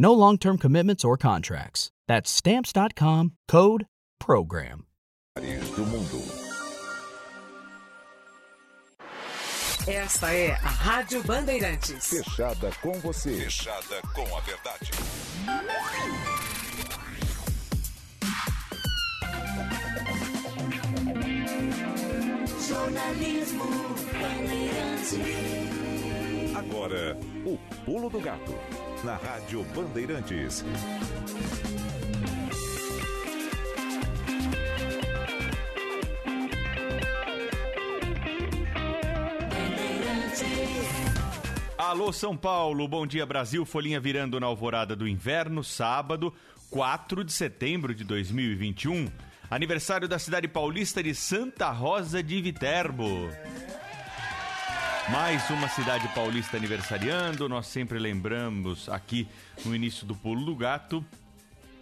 No long term commitments or contracts. That's Stamps.com code PROGRAM. do. Esta é a Rádio Bandeirantes. Fechada com você. Fechada com a verdade. Jornalismo Bandeirantes. Agora, o Pulo do Gato, na Rádio Bandeirantes. Alô São Paulo, bom dia Brasil, folhinha virando na alvorada do inverno, sábado, 4 de setembro de 2021. Aniversário da cidade paulista de Santa Rosa de Viterbo. Mais uma cidade paulista aniversariando, nós sempre lembramos aqui no início do Pulo do Gato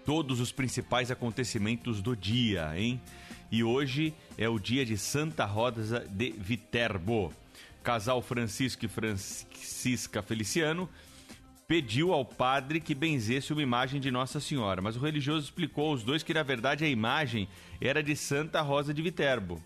todos os principais acontecimentos do dia, hein? E hoje é o dia de Santa Rosa de Viterbo. Casal Francisco e Francisca Feliciano pediu ao padre que benzesse uma imagem de Nossa Senhora, mas o religioso explicou aos dois que na verdade a imagem era de Santa Rosa de Viterbo,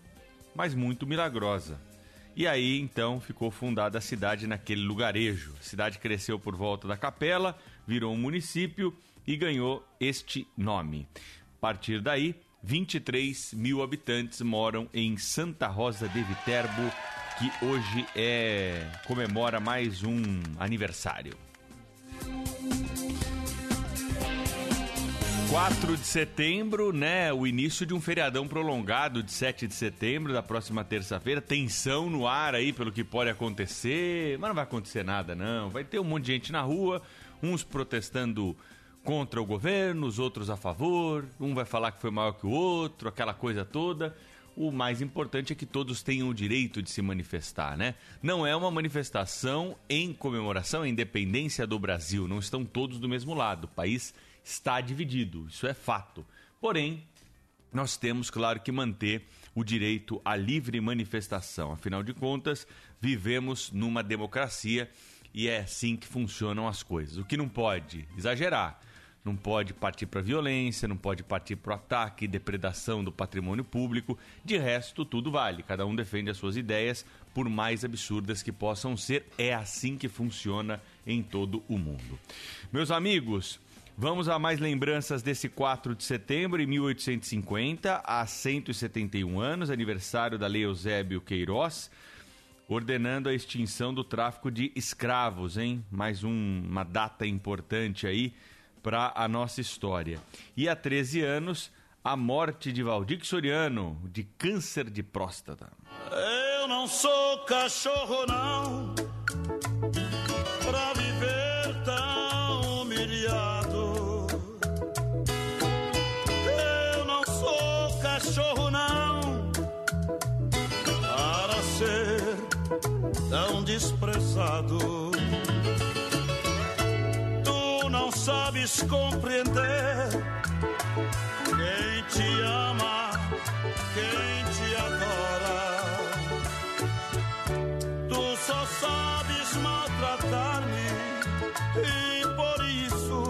mas muito milagrosa. E aí então ficou fundada a cidade naquele lugarejo. A cidade cresceu por volta da capela, virou um município e ganhou este nome. A partir daí, 23 mil habitantes moram em Santa Rosa de Viterbo, que hoje é comemora mais um aniversário. 4 de setembro, né? O início de um feriadão prolongado de 7 de setembro, da próxima terça-feira. Tensão no ar aí pelo que pode acontecer. Mas não vai acontecer nada, não. Vai ter um monte de gente na rua, uns protestando contra o governo, os outros a favor. Um vai falar que foi maior que o outro, aquela coisa toda. O mais importante é que todos tenham o direito de se manifestar, né? Não é uma manifestação em comemoração à independência do Brasil. Não estão todos do mesmo lado. O país está dividido, isso é fato. Porém, nós temos, claro, que manter o direito à livre manifestação. Afinal de contas, vivemos numa democracia e é assim que funcionam as coisas. O que não pode exagerar, não pode partir para violência, não pode partir para o ataque, depredação do patrimônio público. De resto, tudo vale. Cada um defende as suas ideias, por mais absurdas que possam ser. É assim que funciona em todo o mundo. Meus amigos, Vamos a mais lembranças desse 4 de setembro de 1850, há 171 anos, aniversário da Lei Eusébio Queiroz, ordenando a extinção do tráfico de escravos, hein? Mais um, uma data importante aí para a nossa história. E há 13 anos, a morte de Valdir Soriano, de câncer de próstata. Eu não sou cachorro, não, pra desprezado. Tu não sabes compreender quem te ama, quem te adora. Tu só sabes maltratar-me e por isso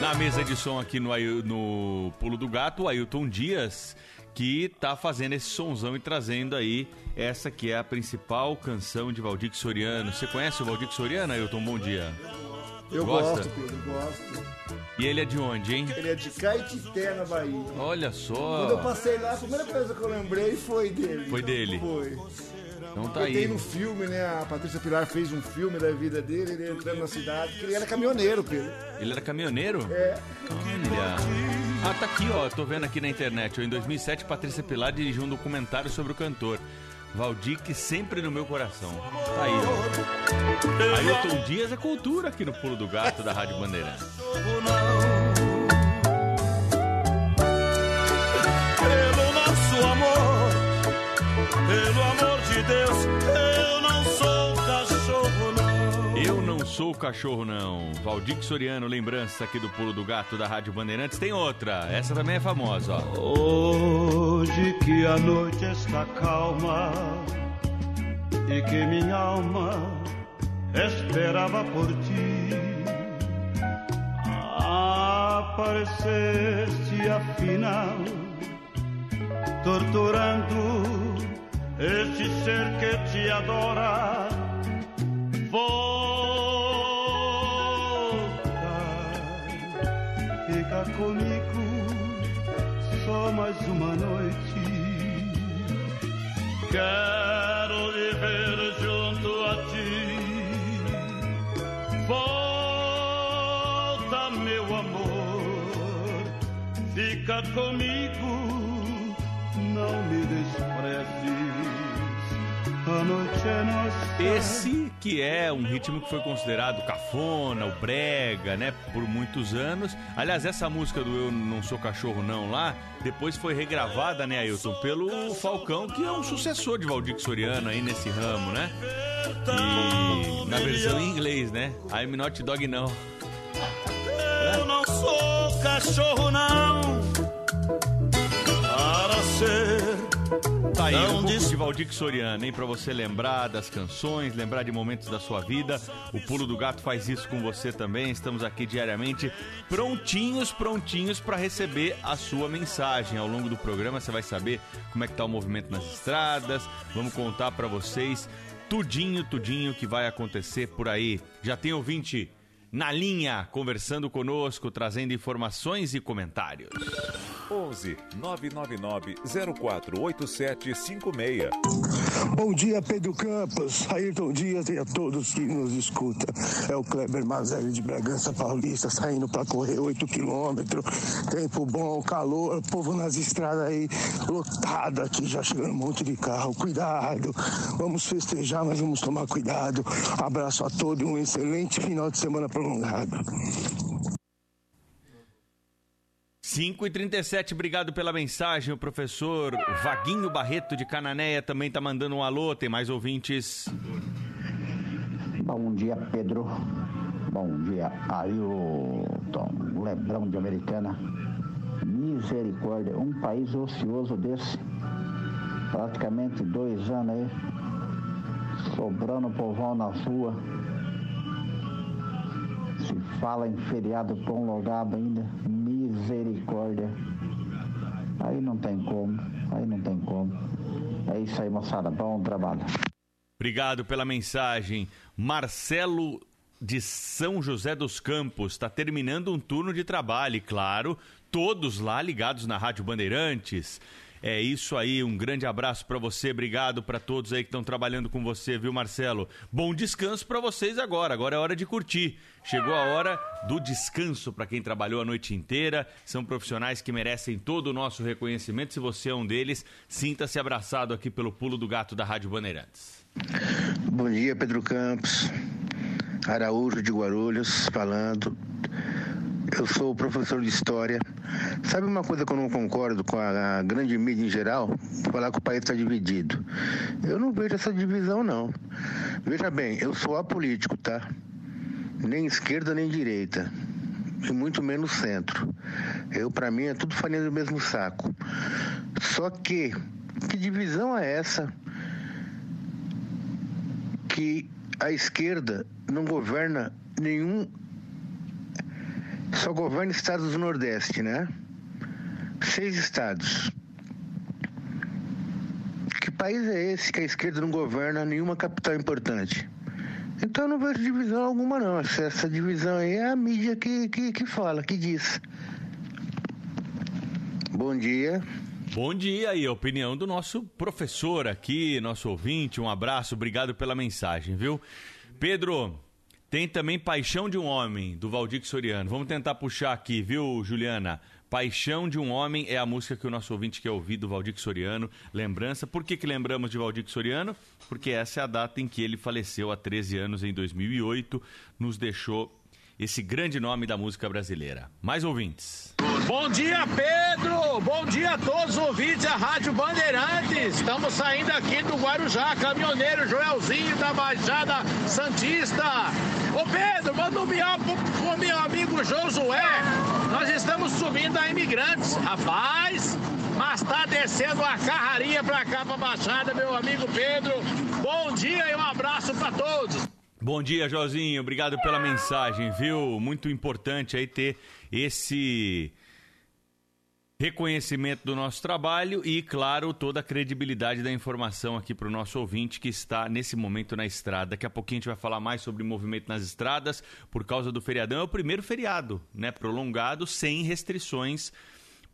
Na mesa de som aqui no, no Pulo do Gato, Ailton Dias, que tá fazendo esse sonzão e trazendo aí essa que é a principal canção de Valdir Soriano. Você conhece o Valdir Soriano, Ailton? Bom dia. Eu Gosta? gosto, Pedro, gosto. E ele é de onde, hein? Ele é de Caetité, na Bahia. Olha Quando eu só. passei lá, a primeira coisa que eu lembrei foi dele. Foi dele. Foi. Então tá Eu aí. no filme, né? A Patrícia Pilar fez um filme da vida dele, ele entrando na cidade, que ele era caminhoneiro, Pedro. Ele era caminhoneiro? É. Olha. Ah, tá aqui, ó. Tô vendo aqui na internet. Em 2007, Patrícia Pilar dirigiu um documentário sobre o cantor. Valdir, sempre no meu coração. Tá aí, ó. Ailton Dias é cultura aqui no Pulo do Gato da Rádio Bandeirantes. pelo nosso amor, pelo amor de Deus, sou cachorro, não. Valdir Soriano, lembrança aqui do Pulo do Gato da Rádio Bandeirantes. Tem outra. Essa também é famosa, ó. Hoje que a noite está calma e que minha alma esperava por ti, apareceste afinal, torturando este ser que te adora. Volta, comigo só mais uma noite. Quero viver junto a ti. Volta, meu amor, fica comigo, não me desprezes. A noite é nossa. Esse que é um ritmo que foi considerado cafona, o brega, né, por muitos anos. Aliás, essa música do Eu Não Sou Cachorro Não lá, depois foi regravada, né, Ailton, pelo Falcão, que é um sucessor de Valdir Soriano aí nesse ramo, né? E na versão em inglês, né? I'm not dog não. Eu não sou cachorro, não. Para ser Tá aí, um Não pouco de Valdir Soriano, hein? Pra você lembrar das canções, lembrar de momentos da sua vida. O Pulo do Gato faz isso com você também. Estamos aqui diariamente, prontinhos, prontinhos pra receber a sua mensagem. Ao longo do programa você vai saber como é que tá o movimento nas estradas. Vamos contar pra vocês tudinho, tudinho que vai acontecer por aí. Já tem ouvinte na linha, conversando conosco, trazendo informações e comentários. 11 999 048756. Bom dia, Pedro Campos, Ayrton Dias e a todos que nos escutam. É o Kleber Mazelli de Bragança Paulista, saindo para correr 8 quilômetros. Tempo bom, calor, povo nas estradas aí, lotado aqui, já chegando um monte de carro. Cuidado, vamos festejar, mas vamos tomar cuidado. Abraço a todos e um excelente final de semana prolongado. 5 e 37 obrigado pela mensagem. O professor Vaguinho Barreto de Cananéia também tá mandando um alô. Tem mais ouvintes. Bom dia, Pedro. Bom dia, Ailton. Lebrão de Americana. Misericórdia, um país ocioso desse. Praticamente dois anos aí. Sobrando povão nas ruas. Se fala em feriado prolongado ainda. Misericórdia. Aí não tem como. Aí não tem como. É isso aí, moçada. Bom trabalho. Obrigado pela mensagem. Marcelo de São José dos Campos está terminando um turno de trabalho, e claro, todos lá ligados na Rádio Bandeirantes. É isso aí, um grande abraço para você, obrigado para todos aí que estão trabalhando com você, viu, Marcelo? Bom descanso para vocês agora. Agora é hora de curtir. Chegou a hora do descanso para quem trabalhou a noite inteira. São profissionais que merecem todo o nosso reconhecimento. Se você é um deles, sinta-se abraçado aqui pelo pulo do gato da Rádio Bandeirantes. Bom dia, Pedro Campos. Araújo de Guarulhos falando. Eu sou professor de história. Sabe uma coisa que eu não concordo com a, grande mídia em geral? Falar que o país está dividido. Eu não vejo essa divisão, não. Veja bem, eu sou apolítico, tá? Nem esquerda nem direita. E muito menos centro. Eu, para mim, é tudo farinha do mesmo saco. Só que, que divisão é essa? Que a esquerda não governa nenhum só governa estados do Nordeste, né? Seis estados. Que país é esse que a esquerda não governa nenhuma capital importante? Então eu não vejo divisão alguma não. Essa, divisão aí é a mídia que, que, que fala, que diz. Bom dia. Bom dia e a opinião do nosso professor aqui, nosso ouvinte. Um abraço, obrigado pela mensagem, viu? Pedro, tem também Paixão de um Homem, do Valdir Soriano. Vamos tentar puxar aqui, viu, Juliana? Paixão de um Homem é a música que o nosso ouvinte quer ouvir do Valdir Soriano. Lembrança. Por que, que lembramos de Valdir Soriano? Porque essa é a data em que ele faleceu há 13 anos, em 2008. Nos deixou esse grande nome da música brasileira. Mais ouvintes. Bom dia, Pedro! Bom dia a todos os ouvintes da Rádio Bandeirantes. Estamos saindo aqui do Guarujá, caminhoneiro Joelzinho da Baixada Santista. Ô Pedro, manda um miau pro, pro meu amigo Josué. Nós estamos subindo a imigrantes. Rapaz, mas tá descendo a carraria pra cá, pra Baixada, meu amigo Pedro. Bom dia e um abraço pra todos. Bom dia, Jozinho. Obrigado pela mensagem, viu? Muito importante aí ter esse reconhecimento do nosso trabalho e, claro, toda a credibilidade da informação aqui para o nosso ouvinte que está nesse momento na estrada. Daqui a pouquinho a gente vai falar mais sobre movimento nas estradas por causa do feriadão. É o primeiro feriado, né? Prolongado, sem restrições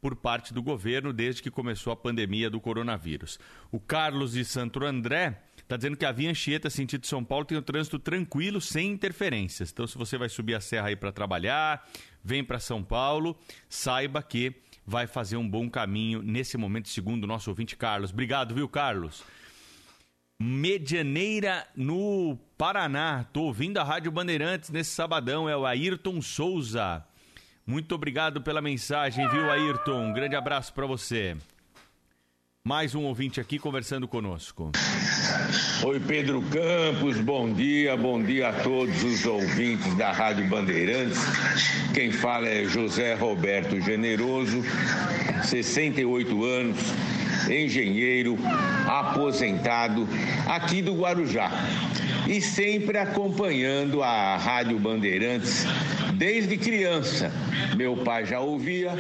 por parte do governo desde que começou a pandemia do coronavírus. O Carlos de Santo André está dizendo que a via Anchieta, sentido São Paulo, tem o um trânsito tranquilo, sem interferências. Então, se você vai subir a serra aí para trabalhar, vem para São Paulo, saiba que vai fazer um bom caminho nesse momento, segundo o nosso ouvinte Carlos. Obrigado, viu, Carlos? Medianeira no Paraná. Tô ouvindo a Rádio Bandeirantes nesse sabadão. É o Ayrton Souza. Muito obrigado pela mensagem, viu, Ayrton? Um grande abraço para você. Mais um ouvinte aqui conversando conosco. Oi, Pedro Campos, bom dia, bom dia a todos os ouvintes da Rádio Bandeirantes. Quem fala é José Roberto Generoso, 68 anos, engenheiro, aposentado, aqui do Guarujá. E sempre acompanhando a Rádio Bandeirantes desde criança. Meu pai já ouvia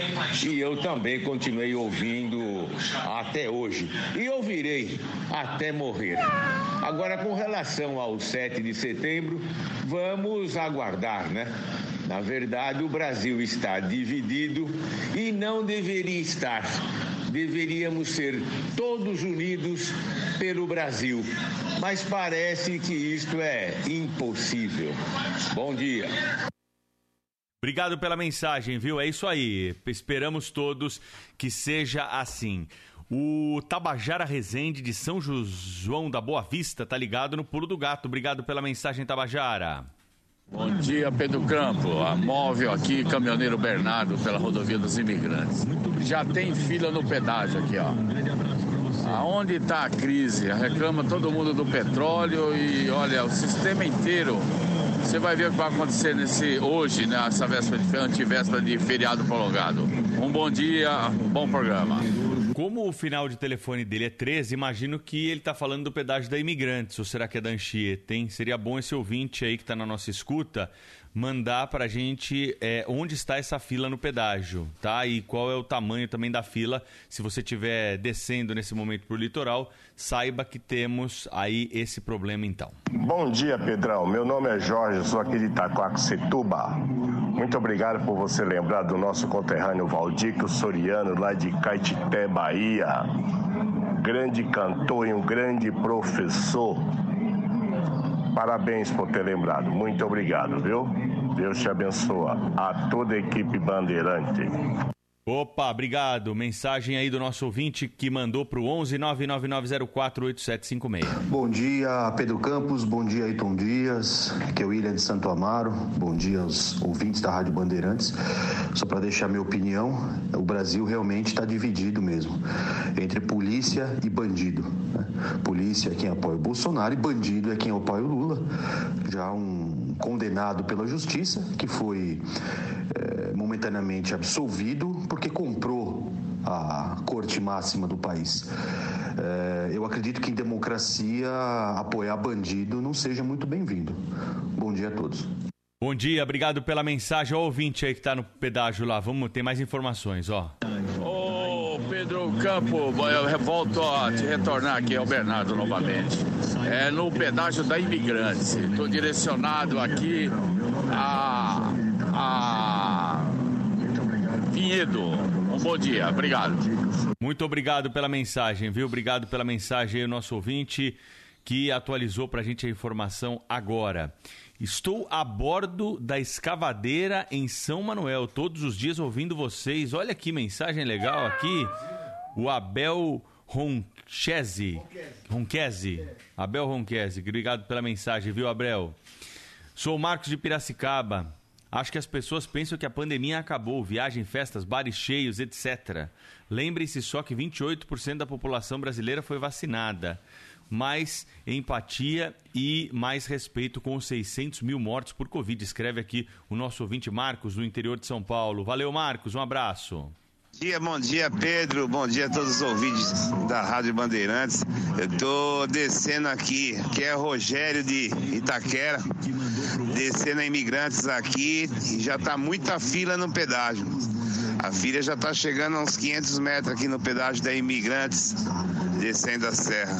e eu também continuei ouvindo até hoje. E ouvirei até morrer. Agora, com relação ao 7 de setembro, vamos aguardar, né? Na verdade, o Brasil está dividido e não deveria estar. Deveríamos ser todos unidos pelo Brasil. Mas parece que isto é impossível. Bom dia. Obrigado pela mensagem, viu? É isso aí. Esperamos todos que seja assim. O Tabajara Rezende de São João da Boa Vista tá ligado no Pulo do Gato. Obrigado pela mensagem, Tabajara. Bom dia, Pedro Campo. A móvel aqui, caminhoneiro Bernardo, pela rodovia dos imigrantes. Já tem fila no pedágio aqui, ó. Aonde está a crise? Reclama todo mundo do petróleo e olha, o sistema inteiro. Você vai ver o que vai acontecer nesse hoje, nessa véspera de antivéspera de feriado prolongado. Um bom dia, um bom programa. Como o final de telefone dele é 13, imagino que ele está falando do pedágio da Imigrantes, ou será que é da Anchieta, hein? Seria bom esse ouvinte aí que está na nossa escuta mandar pra gente é, onde está essa fila no pedágio, tá? E qual é o tamanho também da fila. Se você estiver descendo nesse momento pro litoral, saiba que temos aí esse problema então. Bom dia, Pedrão. Meu nome é Jorge, sou aqui de Itacoaxetuba. Muito obrigado por você lembrar do nosso conterrâneo Valdico Soriano, lá de Caetité, Bahia. Grande cantor e um grande professor. Parabéns por ter lembrado. Muito obrigado, viu? Deus te abençoa. A toda a equipe Bandeirante. Opa, obrigado. Mensagem aí do nosso ouvinte que mandou pro 11 999048756. Bom dia, Pedro Campos. Bom dia, Ayrton Dias. Aqui é o William de Santo Amaro. Bom dia aos ouvintes da Rádio Bandeirantes. Só para deixar minha opinião, o Brasil realmente está dividido mesmo entre polícia e bandido. né? Polícia é quem apoia o Bolsonaro e bandido é quem apoia o Lula. Já um condenado pela justiça que foi eh, momentaneamente absolvido porque comprou a corte máxima do país. Eh, eu acredito que em democracia apoiar bandido não seja muito bem-vindo. Bom dia a todos. Bom dia, obrigado pela mensagem. Ó, o ouvinte aí que tá no pedágio lá. Vamos ter mais informações, ó. Ô Pedro Campo, eu volto a te retornar aqui ao Bernardo novamente. É no pedágio da Imigrantes. Estou direcionado aqui a, a Vinhedo. Um bom dia, obrigado. Muito obrigado pela mensagem, viu? Obrigado pela mensagem aí, nosso ouvinte que atualizou pra gente a informação agora. Estou a bordo da escavadeira em São Manuel, todos os dias ouvindo vocês. Olha que mensagem legal aqui. O Abel Ronchese. Ronquese. Abel Ronquese. Obrigado pela mensagem, viu, Abel? Sou o Marcos de Piracicaba. Acho que as pessoas pensam que a pandemia acabou, viagem, festas, bares cheios, etc. Lembre-se só que 28% da população brasileira foi vacinada. Mais empatia e mais respeito com os 600 mil mortos por Covid, escreve aqui o nosso ouvinte Marcos, do interior de São Paulo. Valeu, Marcos, um abraço. Bom dia, bom dia, Pedro. Bom dia a todos os ouvintes da Rádio Bandeirantes. Eu tô descendo aqui, que é Rogério de Itaquera, descendo a imigrantes aqui e já tá muita fila no pedágio. A fila já tá chegando a uns 500 metros aqui no pedágio da Imigrantes, descendo a serra.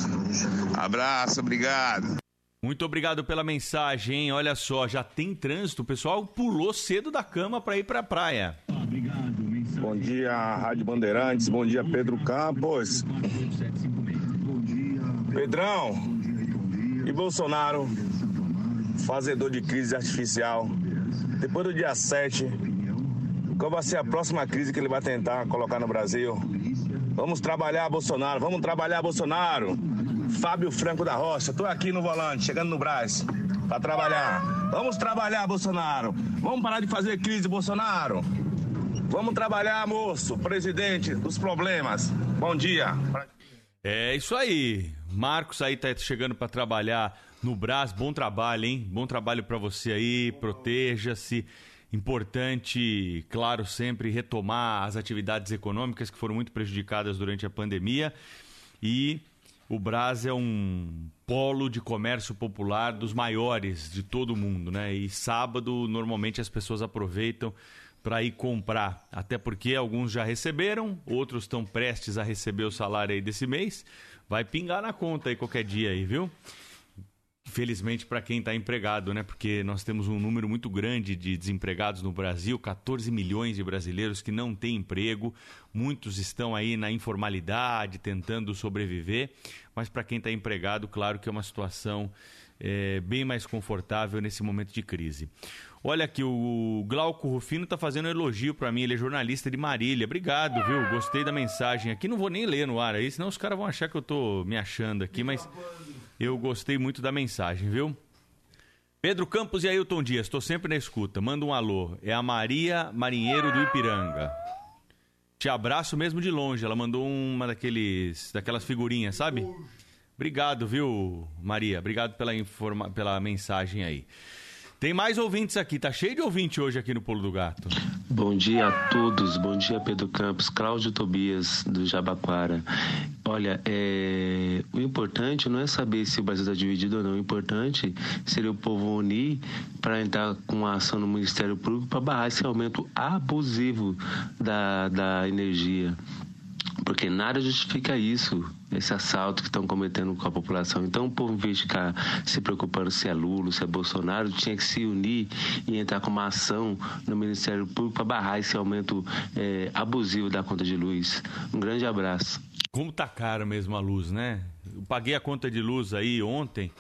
Abraço, obrigado. Muito obrigado pela mensagem, hein? Olha só, já tem trânsito, o pessoal pulou cedo da cama para ir para a praia. Bom dia, Rádio Bandeirantes. Bom dia, Pedro Campos. Pedrão e Bolsonaro, fazedor de crise artificial. Depois do dia 7, qual vai ser a próxima crise que ele vai tentar colocar no Brasil? Vamos trabalhar, Bolsonaro. Vamos trabalhar, Bolsonaro. Fábio Franco da Rocha, tô aqui no volante, chegando no Brás, para trabalhar. Vamos trabalhar, Bolsonaro. Vamos parar de fazer crise, Bolsonaro. Vamos trabalhar, moço, presidente dos problemas. Bom dia. É isso aí. Marcos aí tá chegando para trabalhar no Brás. Bom trabalho, hein? Bom trabalho para você aí. Proteja-se. Importante, claro, sempre retomar as atividades econômicas que foram muito prejudicadas durante a pandemia. E o Brás é um polo de comércio popular dos maiores de todo o mundo, né? E sábado, normalmente, as pessoas aproveitam para ir comprar. Até porque alguns já receberam, outros estão prestes a receber o salário aí desse mês. Vai pingar na conta aí qualquer dia aí, viu? Felizmente para quem está empregado, né? Porque nós temos um número muito grande de desempregados no Brasil, 14 milhões de brasileiros que não têm emprego, muitos estão aí na informalidade, tentando sobreviver, mas para quem está empregado, claro que é uma situação é, bem mais confortável nesse momento de crise. Olha aqui, o Glauco Rufino está fazendo um elogio para mim, ele é jornalista de Marília. Obrigado, viu? Gostei da mensagem aqui. Não vou nem ler no ar aí, senão os caras vão achar que eu tô me achando aqui, mas eu gostei muito da mensagem, viu? Pedro Campos e Ailton Dias, estou sempre na escuta. Manda um alô. É a Maria Marinheiro do Ipiranga. Te abraço mesmo de longe. Ela mandou uma daqueles, daquelas figurinhas, sabe? Obrigado, viu, Maria? Obrigado pela, informa... pela mensagem aí. Tem mais ouvintes aqui, tá cheio de ouvinte hoje aqui no Pulo do Gato. Bom dia a todos, bom dia Pedro Campos, Cláudio Tobias do Jabaquara. Olha, é, o importante não é saber se o Brasil está dividido ou não. O importante seria o povo unir para entrar com uma ação no Ministério Público para barrar esse aumento abusivo da, da energia. Porque nada justifica isso, esse assalto que estão cometendo com a população. Então, o povo, em vez de ficar se preocupando se é Lula, se é Bolsonaro, tinha que se unir e entrar com uma ação no Ministério Público para barrar esse aumento é, abusivo da conta de luz. Um grande abraço. Como tá caro mesmo a luz, né? Eu paguei a conta de luz aí ontem.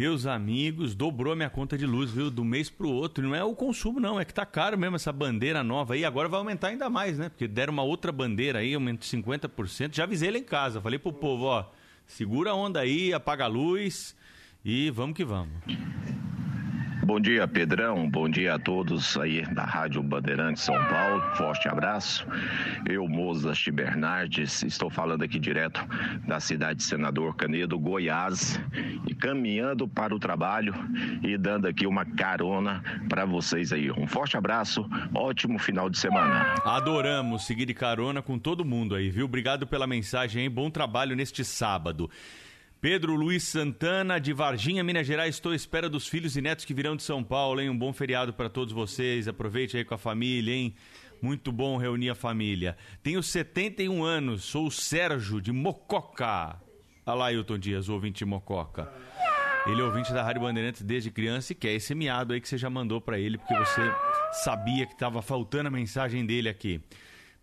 Meus amigos, dobrou minha conta de luz, viu? Do mês pro outro. Não é o consumo, não. É que tá caro mesmo essa bandeira nova aí. Agora vai aumentar ainda mais, né? Porque deram uma outra bandeira aí, aumento de 50%. Já avisei lá em casa. Falei pro povo, ó, segura a onda aí, apaga a luz e vamos que vamos. Bom dia, Pedrão. Bom dia a todos aí da Rádio Bandeirantes São Paulo. Forte abraço. Eu, Mozas Bernardes, estou falando aqui direto da cidade de Senador Canedo, Goiás, e caminhando para o trabalho e dando aqui uma carona para vocês aí. Um forte abraço, ótimo final de semana. Adoramos seguir de carona com todo mundo aí, viu? Obrigado pela mensagem, hein? Bom trabalho neste sábado. Pedro Luiz Santana, de Varginha, Minas Gerais. Estou à espera dos filhos e netos que virão de São Paulo, hein? Um bom feriado para todos vocês. Aproveite aí com a família, hein? Muito bom reunir a família. Tenho 71 anos, sou o Sérgio, de Mococa. Olha lá, Hilton Dias, ouvinte de Mococa. Ele é ouvinte da Rádio Bandeirantes desde criança e quer esse miado aí que você já mandou para ele, porque você sabia que estava faltando a mensagem dele aqui.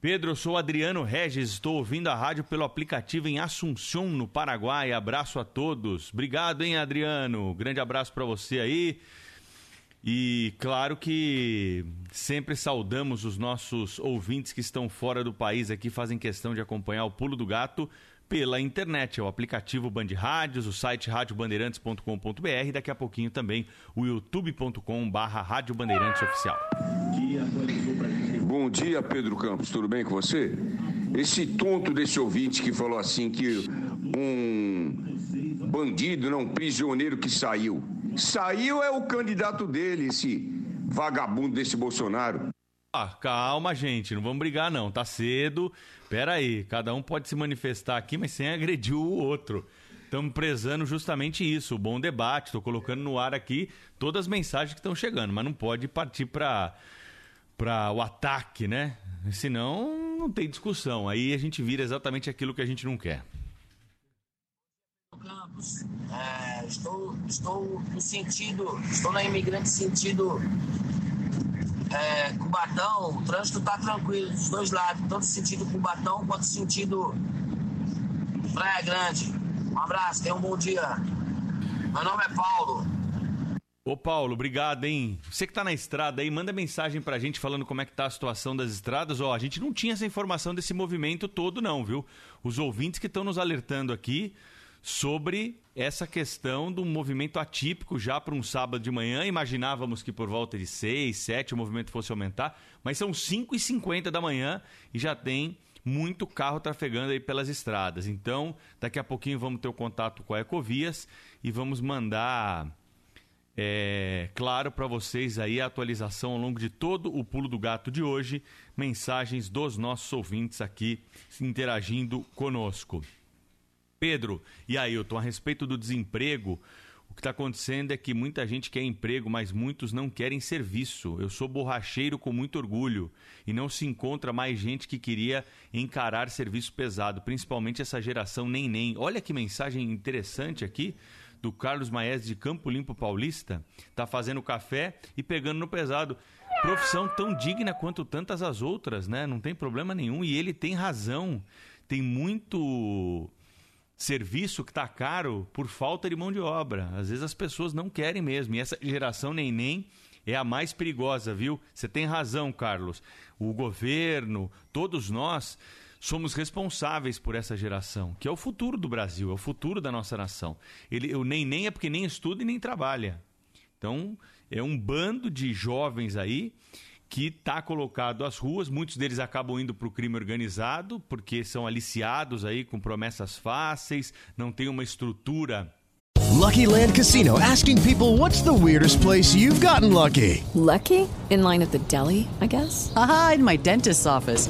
Pedro, eu sou Adriano Regis, estou ouvindo a rádio pelo aplicativo em Assunção, no Paraguai. Abraço a todos. Obrigado, hein, Adriano? Grande abraço para você aí. E claro que sempre saudamos os nossos ouvintes que estão fora do país aqui, fazem questão de acompanhar o Pulo do Gato pela internet, é o aplicativo Band Rádios, o site radiobandeirantes.com.br e daqui a pouquinho também o youtube.com barra Rádio Bandeirantes Oficial. Bom dia, Pedro Campos, tudo bem com você? Esse tonto desse ouvinte que falou assim que um bandido, não, um prisioneiro que saiu. Saiu é o candidato dele, esse vagabundo desse Bolsonaro. Ah, calma, gente, não vamos brigar não, tá cedo. Pera aí, cada um pode se manifestar aqui, mas sem agredir o outro. Estamos prezando justamente isso, o bom debate. Estou colocando no ar aqui todas as mensagens que estão chegando, mas não pode partir para para o ataque, né? Senão não tem discussão. Aí a gente vira exatamente aquilo que a gente não quer. Campos, é, estou, estou no sentido, estou na imigrante sentido é, Cubatão, o trânsito está tranquilo dos dois lados, tanto sentido Cubatão quanto sentido Praia Grande. Um abraço, tenha um bom dia. Meu nome é Paulo. Ô Paulo, obrigado, hein? Você que tá na estrada aí, manda mensagem pra gente falando como é que tá a situação das estradas. Ó, a gente não tinha essa informação desse movimento todo não, viu? Os ouvintes que estão nos alertando aqui sobre essa questão do movimento atípico já para um sábado de manhã. Imaginávamos que por volta de 6, 7 o movimento fosse aumentar, mas são 5 e 50 da manhã e já tem muito carro trafegando aí pelas estradas. Então, daqui a pouquinho vamos ter o contato com a Ecovias e vamos mandar é, claro para vocês aí a atualização ao longo de todo o pulo do gato de hoje, mensagens dos nossos ouvintes aqui interagindo conosco. Pedro e Ailton, a respeito do desemprego, o que está acontecendo é que muita gente quer emprego, mas muitos não querem serviço. Eu sou borracheiro com muito orgulho e não se encontra mais gente que queria encarar serviço pesado, principalmente essa geração nem nem. Olha que mensagem interessante aqui do Carlos Maes de Campo Limpo Paulista, tá fazendo café e pegando no pesado. Profissão tão digna quanto tantas as outras, né? Não tem problema nenhum e ele tem razão. Tem muito serviço que está caro por falta de mão de obra. Às vezes as pessoas não querem mesmo. E essa geração neném é a mais perigosa, viu? Você tem razão, Carlos. O governo, todos nós somos responsáveis por essa geração, que é o futuro do Brasil, é o futuro da nossa nação. Ele, o nem nem é porque nem estuda e nem trabalha. Então, é um bando de jovens aí que está colocado às ruas. Muitos deles acabam indo para o crime organizado, porque são aliciados aí com promessas fáceis, não tem uma estrutura. Lucky Land Casino asking people what's the weirdest place you've gotten lucky? Lucky? In line at the deli, I guess? Aha, in my dentist's office.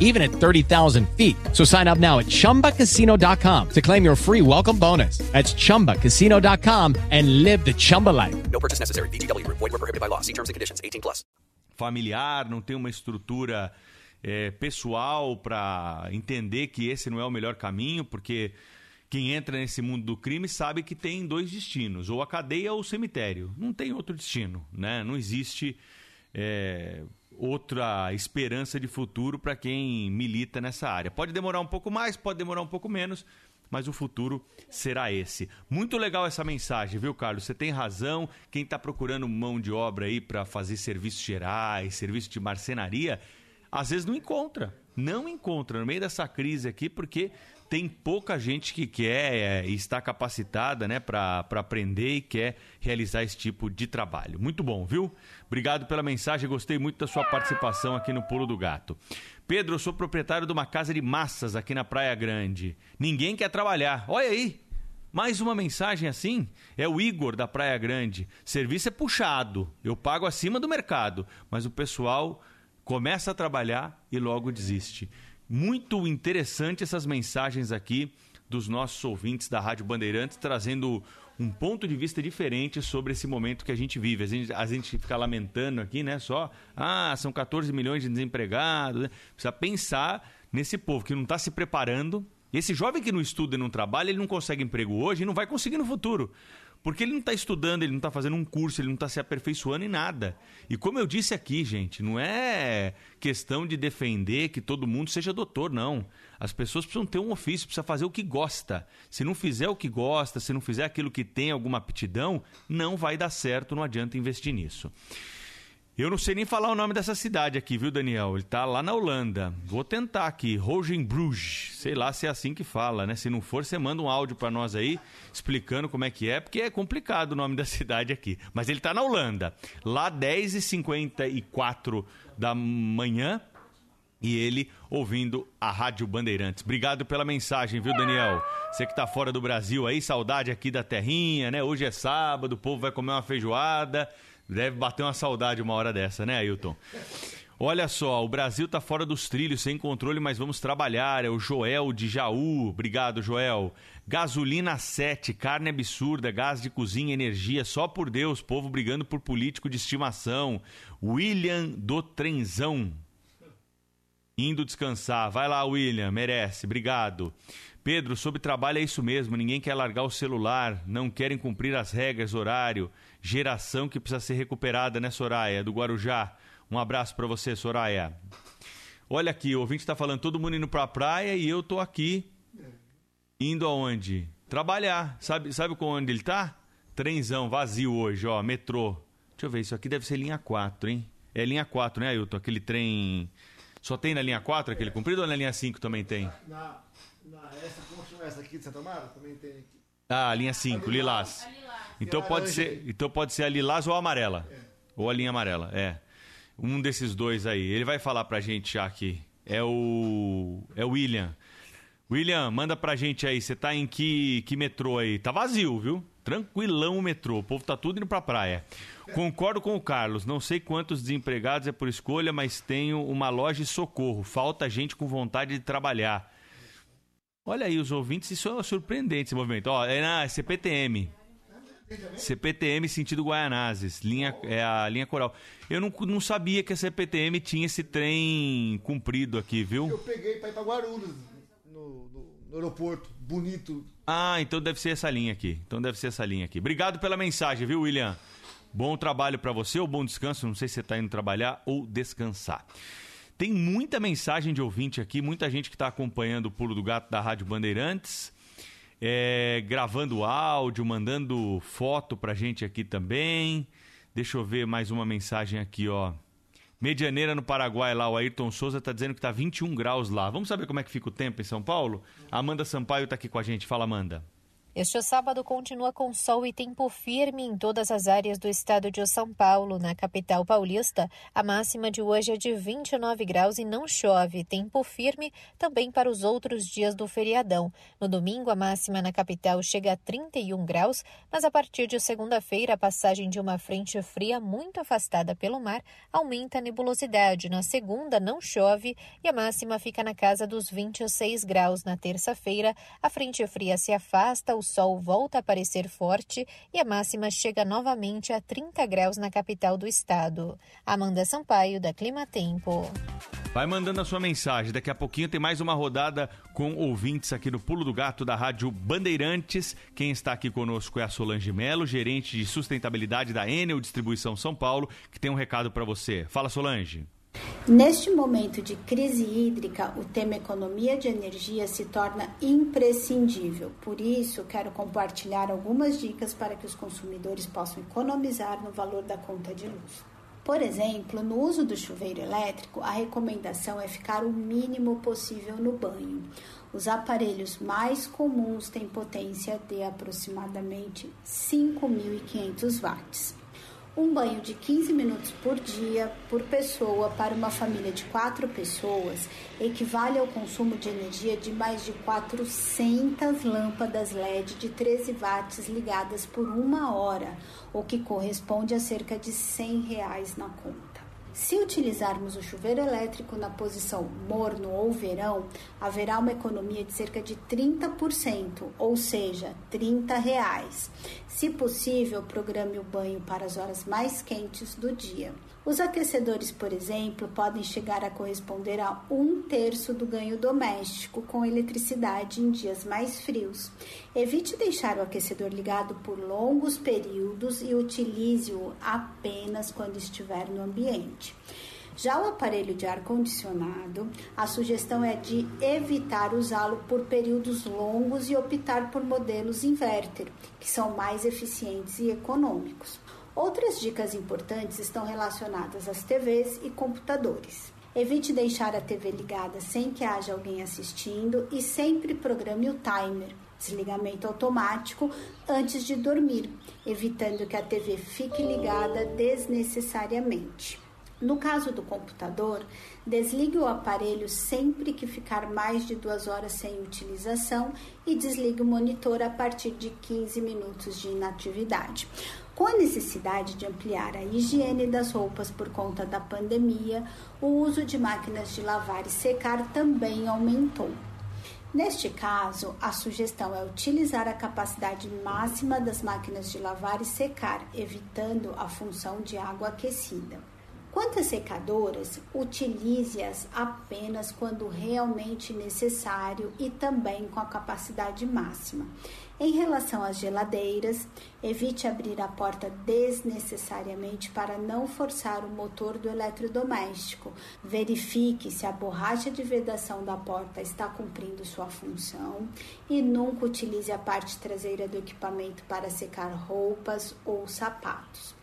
even at 30,000 feet. So sign up now at ChumbaCasino.com to claim your free welcome bonus. That's ChumbaCasino.com and live the Chumba life. No purchase necessary. VGW. Void were prohibited by law. See terms and conditions. 18 plus. Familiar, não tem uma estrutura é, pessoal para entender que esse não é o melhor caminho, porque quem entra nesse mundo do crime sabe que tem dois destinos, ou a cadeia ou o cemitério. Não tem outro destino, né? Não existe... É, outra esperança de futuro para quem milita nessa área. Pode demorar um pouco mais, pode demorar um pouco menos, mas o futuro será esse. Muito legal essa mensagem, viu, Carlos? Você tem razão. Quem está procurando mão de obra aí para fazer serviços gerais, serviço de marcenaria, às vezes não encontra. Não encontra no meio dessa crise aqui, porque tem pouca gente que quer é, e está capacitada né, para aprender e quer realizar esse tipo de trabalho. Muito bom, viu? Obrigado pela mensagem, gostei muito da sua participação aqui no Pulo do Gato. Pedro, eu sou proprietário de uma casa de massas aqui na Praia Grande. Ninguém quer trabalhar. Olha aí, mais uma mensagem assim? É o Igor da Praia Grande. Serviço é puxado, eu pago acima do mercado, mas o pessoal começa a trabalhar e logo desiste. Muito interessante essas mensagens aqui dos nossos ouvintes da Rádio Bandeirantes, trazendo um ponto de vista diferente sobre esse momento que a gente vive. A gente, a gente fica lamentando aqui, né? Só, ah, são 14 milhões de desempregados. Né? Precisa pensar nesse povo que não está se preparando. Esse jovem que não estuda e não trabalha, ele não consegue emprego hoje e não vai conseguir no futuro. Porque ele não está estudando, ele não está fazendo um curso, ele não está se aperfeiçoando em nada. E como eu disse aqui, gente, não é questão de defender que todo mundo seja doutor, não. As pessoas precisam ter um ofício, precisa fazer o que gosta. Se não fizer o que gosta, se não fizer aquilo que tem alguma aptidão, não vai dar certo, não adianta investir nisso. Eu não sei nem falar o nome dessa cidade aqui, viu, Daniel? Ele tá lá na Holanda. Vou tentar aqui. Rogenbruges. Sei lá se é assim que fala, né? Se não for, você manda um áudio para nós aí explicando como é que é, porque é complicado o nome da cidade aqui. Mas ele tá na Holanda. Lá 10h54 da manhã e ele ouvindo a Rádio Bandeirantes. Obrigado pela mensagem, viu, Daniel? Você que tá fora do Brasil aí, saudade aqui da terrinha, né? Hoje é sábado, o povo vai comer uma feijoada. Deve bater uma saudade uma hora dessa, né, Ailton? Olha só, o Brasil tá fora dos trilhos, sem controle, mas vamos trabalhar. É o Joel de Jaú. Obrigado, Joel. Gasolina 7, carne absurda, gás de cozinha, energia, só por Deus, povo brigando por político de estimação. William do Trenzão. Indo descansar. Vai lá, William, merece. Obrigado. Pedro, sobre trabalho é isso mesmo, ninguém quer largar o celular, não querem cumprir as regras, horário geração que precisa ser recuperada, né, Soraya, do Guarujá. Um abraço para você, Soraya. Olha aqui, o ouvinte está falando todo mundo indo para a praia e eu tô aqui indo aonde? Trabalhar. Sabe, sabe com onde ele tá? Trenzão vazio hoje, ó, metrô. Deixa eu ver, isso aqui deve ser linha 4, hein? É linha 4, né, Ailton? Aquele trem. Só tem na linha 4 aquele comprido ou na linha 5 também tem? Na, na essa, como chama essa aqui de Santa Mara? Também tem aqui. Ah, linha 5, Lilás. Então pode ser, então pode ser a lilás ou a amarela. É. Ou a linha amarela, é. Um desses dois aí. Ele vai falar pra gente já aqui. É o é o William. William, manda pra gente aí, você tá em que, que metrô aí? Tá vazio, viu? Tranquilão o metrô, o povo tá tudo indo pra praia. Concordo com o Carlos, não sei quantos desempregados é por escolha, mas tenho uma loja de socorro. Falta gente com vontade de trabalhar. Olha aí, os ouvintes, isso é surpreendente esse movimento. Ó, é na CPTM. CPTM sentido Guaianazes, linha, é a linha coral. Eu não, não sabia que a CPTM tinha esse trem comprido aqui, viu? Eu peguei para ir para Guarulhos, no, no, aeroporto, bonito. Ah, então deve ser essa linha aqui. Então deve ser essa linha aqui. Obrigado pela mensagem, viu, William? Bom trabalho para você ou bom descanso. Não sei se você está indo trabalhar ou descansar. Tem muita mensagem de ouvinte aqui, muita gente que está acompanhando o Pulo do Gato da Rádio Bandeirantes. é, gravando áudio, mandando foto pra gente aqui também. Deixa eu ver mais uma mensagem aqui, ó. Medianeira no Paraguai lá, o Ayrton Souza tá dizendo que tá 21 graus lá. Vamos saber como é que fica o tempo em São Paulo? Amanda Sampaio tá aqui com a gente. Fala, Amanda. Este sábado continua com sol e tempo firme em todas as áreas do estado de São Paulo. Na capital paulista, a máxima de hoje é de 29 graus e não chove. Tempo firme também para os outros dias do feriadão. No domingo, a máxima na capital chega a 31 graus, mas a partir de segunda-feira, a passagem de uma frente fria muito afastada pelo mar aumenta a nebulosidade. Na segunda, não chove e a máxima fica na casa dos 26 graus. Na terça-feira, a frente fria se afasta, o sol volta a aparecer forte e a máxima chega novamente a 30 graus na capital do estado. Amanda Sampaio, da Clima Tempo. Vai mandando a sua mensagem. Daqui a pouquinho tem mais uma rodada com ouvintes aqui no Pulo do Gato da Rádio Bandeirantes. Quem está aqui conosco é a Solange Melo, gerente de sustentabilidade da Enel Distribuição São Paulo, que tem um recado para você. Fala, Solange. Neste momento de crise hídrica, o tema economia de energia se torna imprescindível. Por isso, quero compartilhar algumas dicas para que os consumidores possam economizar no valor da conta de luz. Por exemplo, no uso do chuveiro elétrico, a recomendação é ficar o mínimo possível no banho. Os aparelhos mais comuns têm potência de aproximadamente 5.500 watts. Um banho de 15 minutos por dia por pessoa para uma família de quatro pessoas equivale ao consumo de energia de mais de 400 lâmpadas LED de 13 watts ligadas por uma hora, o que corresponde a cerca de 100 reais na conta. Se utilizarmos o chuveiro elétrico na posição morno ou verão, haverá uma economia de cerca de 30%, ou seja, 30 reais. Se possível, programe o banho para as horas mais quentes do dia. Os aquecedores, por exemplo, podem chegar a corresponder a um terço do ganho doméstico com eletricidade em dias mais frios. Evite deixar o aquecedor ligado por longos períodos e utilize-o apenas quando estiver no ambiente. Já o aparelho de ar-condicionado, a sugestão é de evitar usá-lo por períodos longos e optar por modelos inverter, que são mais eficientes e econômicos. Outras dicas importantes estão relacionadas às TVs e computadores. Evite deixar a TV ligada sem que haja alguém assistindo e sempre programe o timer, desligamento automático, antes de dormir, evitando que a TV fique ligada desnecessariamente. No caso do computador, desligue o aparelho sempre que ficar mais de duas horas sem utilização e desligue o monitor a partir de 15 minutos de inatividade. Com a necessidade de ampliar a higiene das roupas por conta da pandemia, o uso de máquinas de lavar e secar também aumentou. Neste caso, a sugestão é utilizar a capacidade máxima das máquinas de lavar e secar, evitando a função de água aquecida. Quanto às secadoras, utilize-as apenas quando realmente necessário e também com a capacidade máxima. Em relação às geladeiras, evite abrir a porta desnecessariamente para não forçar o motor do eletrodoméstico. Verifique se a borracha de vedação da porta está cumprindo sua função e nunca utilize a parte traseira do equipamento para secar roupas ou sapatos.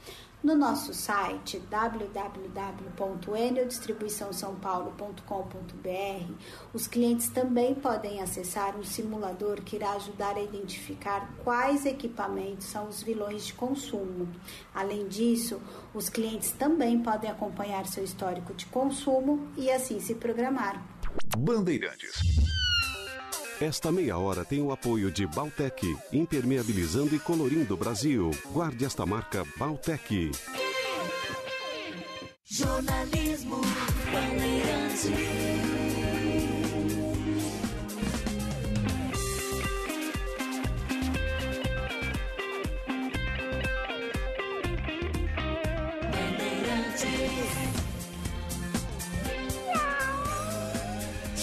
No nosso site www.eneldistribuiçãosãopaulo.com.br, os clientes também podem acessar um simulador que irá ajudar a identificar quais equipamentos são os vilões de consumo. Além disso, os clientes também podem acompanhar seu histórico de consumo e assim se programar. Bandeirantes. Esta meia hora tem o apoio de Baltec, impermeabilizando e colorindo o Brasil. Guarde esta marca Baltec. Jornalismo Bandeirantes.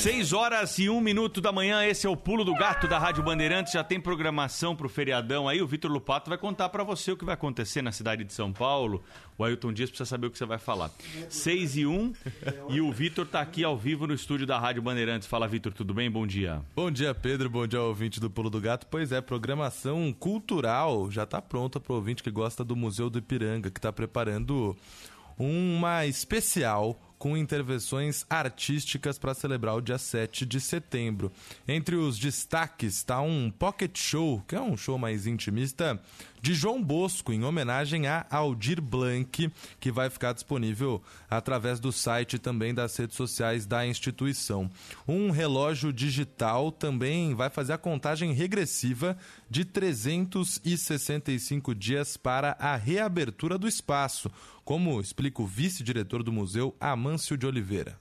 6 horas e 1 minuto da manhã, esse é o Pulo do Gato da Rádio Bandeirantes. Já tem programação pro feriadão aí. O Vitor Lupato vai contar para você o que vai acontecer na cidade de São Paulo. O Ailton Dias precisa saber o que você vai falar. 6 e 1 e o Vitor tá aqui ao vivo no estúdio da Rádio Bandeirantes. Fala, Vitor, tudo bem? Bom dia. Bom dia, Pedro. Bom dia, ouvinte do Pulo do Gato. Pois é, programação cultural já tá pronta pro ouvinte que gosta do Museu do Ipiranga, que tá preparando uma especial com intervenções artísticas para celebrar o dia 7 de setembro. Entre os destaques está um Pocket Show, que é um show mais intimista, de João Bosco, em homenagem a Aldir Blanc, que vai ficar disponível através do site e também das redes sociais da instituição. Um relógio digital também vai fazer a contagem regressiva de 365 dias para a reabertura do espaço, como explica o vice-diretor do museu, Amâncio de Oliveira.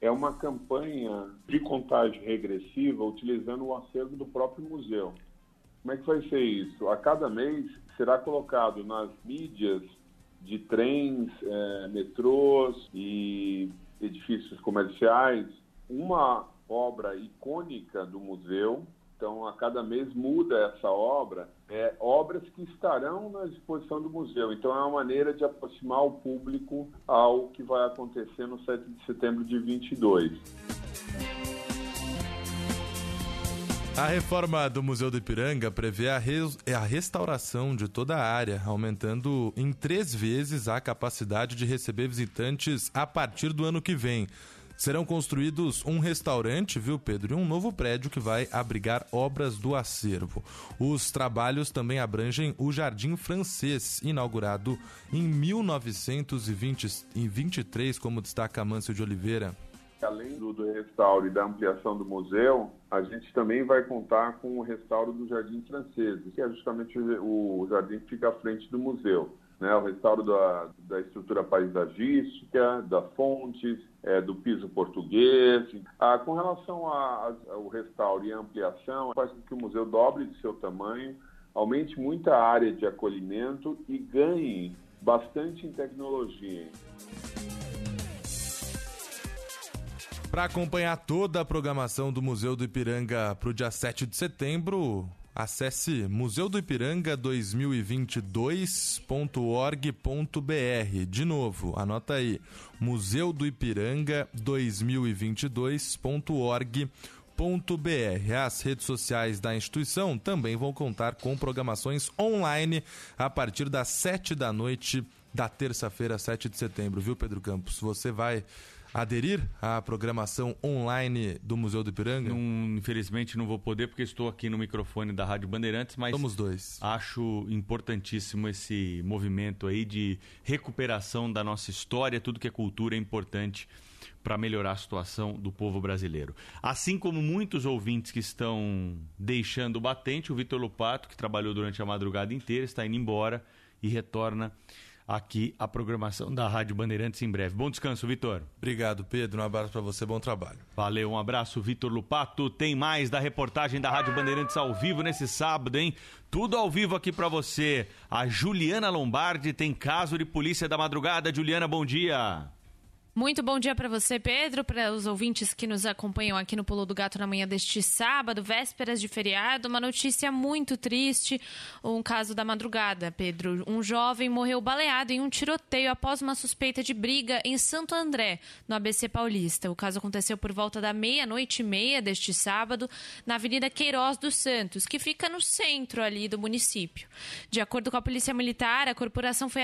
É uma campanha de contagem regressiva utilizando o acervo do próprio museu. Como é que vai ser isso? A cada mês será colocado nas mídias de trens, é, metrôs e edifícios comerciais uma obra icônica do museu. Então, a cada mês muda essa obra, é, obras que estarão na exposição do museu. Então, é uma maneira de aproximar o público ao que vai acontecer no 7 de setembro de 22. A reforma do Museu do Ipiranga prevê a, res- a restauração de toda a área, aumentando em três vezes a capacidade de receber visitantes a partir do ano que vem. Serão construídos um restaurante, viu, Pedro, e um novo prédio que vai abrigar obras do acervo. Os trabalhos também abrangem o Jardim Francês, inaugurado em 1923, como destaca Mâncio de Oliveira. Além do, do restauro e da ampliação do museu, a gente também vai contar com o restauro do Jardim Francês, que é justamente o, o jardim que fica à frente do museu. Né? O restauro da, da estrutura paisagística, da fontes, é, do piso português. Ah, com relação ao restauro e ampliação, faz com que o museu dobre de seu tamanho, aumente muito a área de acolhimento e ganhe bastante em tecnologia. Para acompanhar toda a programação do Museu do Ipiranga para o dia 7 de setembro, acesse museudoipiranga2022.org.br. De novo, anota aí, museudoipiranga2022.org.br. As redes sociais da instituição também vão contar com programações online a partir das 7 da noite da terça-feira, 7 de setembro, viu, Pedro Campos? Você vai aderir à programação online do Museu do Ipiranga? Não, infelizmente não vou poder porque estou aqui no microfone da Rádio Bandeirantes, mas Somos dois. acho importantíssimo esse movimento aí de recuperação da nossa história, tudo que é cultura é importante para melhorar a situação do povo brasileiro. Assim como muitos ouvintes que estão deixando o batente, o Vitor Lupato, que trabalhou durante a madrugada inteira, está indo embora e retorna aqui à programação da Rádio Bandeirantes em breve. Bom descanso, Vitor. Obrigado, Pedro. Um abraço para você, bom trabalho. Valeu, um abraço, Vitor Lupato. Tem mais da reportagem da Rádio Bandeirantes ao vivo nesse sábado, hein? Tudo ao vivo aqui pra você. A Juliana Lombardi tem caso de polícia da madrugada. Juliana, bom dia. Muito bom dia para você, Pedro, para os ouvintes que nos acompanham aqui no Pulo do Gato na manhã deste sábado, vésperas de feriado. Uma notícia muito triste, um caso da madrugada, Pedro. Um jovem morreu baleado em um tiroteio após uma suspeita de briga em Santo André, no ABC Paulista. O caso aconteceu por volta da meia-noite e meia deste sábado, na Avenida Queiroz dos Santos, que fica no centro ali do município. De acordo com a Polícia Militar, a corporação foi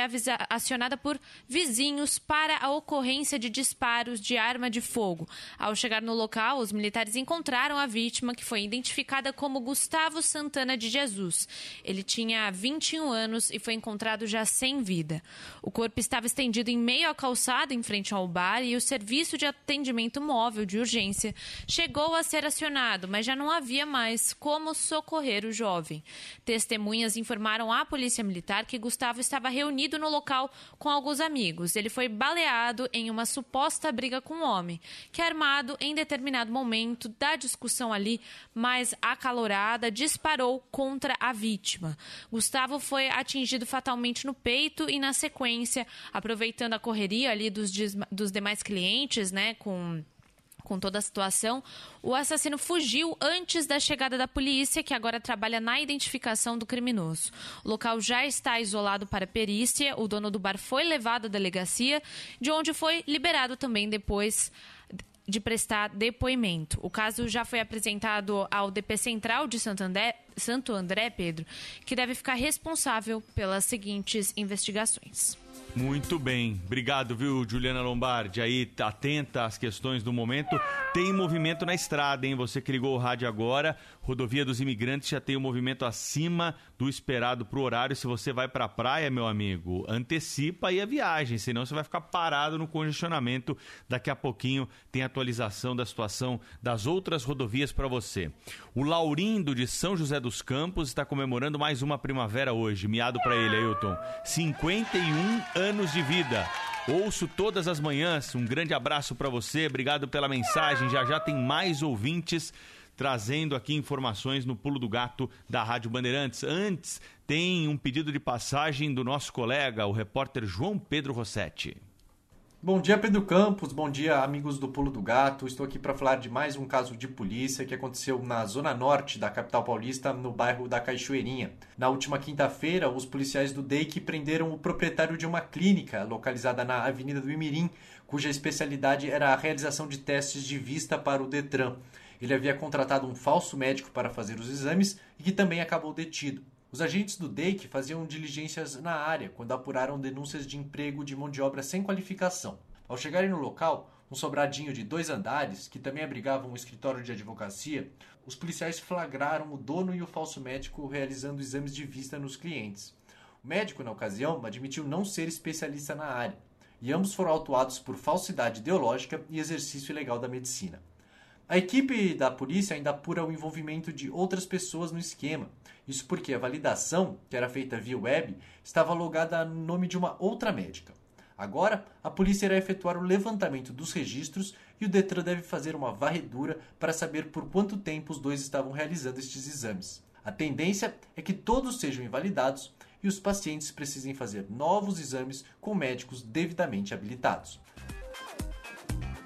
acionada por vizinhos para a ocorrência de disparos de arma de fogo. Ao chegar no local, os militares encontraram a vítima, que foi identificada como Gustavo Santana de Jesus. Ele tinha 21 anos e foi encontrado já sem vida. O corpo estava estendido em meio à calçada em frente ao bar e o serviço de atendimento móvel de urgência chegou a ser acionado, mas já não havia mais como socorrer o jovem. Testemunhas informaram à Polícia Militar que Gustavo estava reunido no local com alguns amigos. Ele foi baleado em uma suposta briga com um homem, que armado em determinado momento da discussão ali mais acalorada, disparou contra a vítima. Gustavo foi atingido fatalmente no peito e na sequência, aproveitando a correria ali dos, dos demais clientes, né, com com toda a situação, o assassino fugiu antes da chegada da polícia, que agora trabalha na identificação do criminoso. O local já está isolado para perícia, o dono do bar foi levado à delegacia, de onde foi liberado também depois de prestar depoimento. O caso já foi apresentado ao DP Central de Santo André, Santo André Pedro, que deve ficar responsável pelas seguintes investigações. Muito bem. Obrigado, viu, Juliana Lombardi? Aí, atenta às questões do momento. Tem movimento na estrada, hein? Você que ligou o rádio agora. Rodovia dos Imigrantes já tem o um movimento acima do esperado pro horário. Se você vai pra praia, meu amigo, antecipa aí a viagem, senão você vai ficar parado no congestionamento. Daqui a pouquinho tem atualização da situação das outras rodovias para você. O Laurindo de São José dos Campos está comemorando mais uma primavera hoje. Miado para ele, Ailton. 51 anos de vida. Ouço todas as manhãs. Um grande abraço para você. Obrigado pela mensagem. Já já tem mais ouvintes trazendo aqui informações no Pulo do Gato da Rádio Bandeirantes. Antes, tem um pedido de passagem do nosso colega, o repórter João Pedro Rossetti. Bom dia, Pedro Campos. Bom dia, amigos do Pulo do Gato. Estou aqui para falar de mais um caso de polícia que aconteceu na zona norte da capital paulista, no bairro da Cachoeirinha. Na última quinta-feira, os policiais do DEIC prenderam o proprietário de uma clínica localizada na Avenida do Imirim, cuja especialidade era a realização de testes de vista para o Detran. Ele havia contratado um falso médico para fazer os exames e que também acabou detido. Os agentes do DEIC faziam diligências na área quando apuraram denúncias de emprego de mão de obra sem qualificação. Ao chegarem no local, um sobradinho de dois andares, que também abrigava um escritório de advocacia, os policiais flagraram o dono e o falso médico realizando exames de vista nos clientes. O médico, na ocasião, admitiu não ser especialista na área, e ambos foram autuados por falsidade ideológica e exercício ilegal da medicina. A equipe da polícia ainda apura o envolvimento de outras pessoas no esquema. Isso porque a validação, que era feita via web, estava logada no nome de uma outra médica. Agora, a polícia irá efetuar o levantamento dos registros e o Detran deve fazer uma varredura para saber por quanto tempo os dois estavam realizando estes exames. A tendência é que todos sejam invalidados e os pacientes precisem fazer novos exames com médicos devidamente habilitados.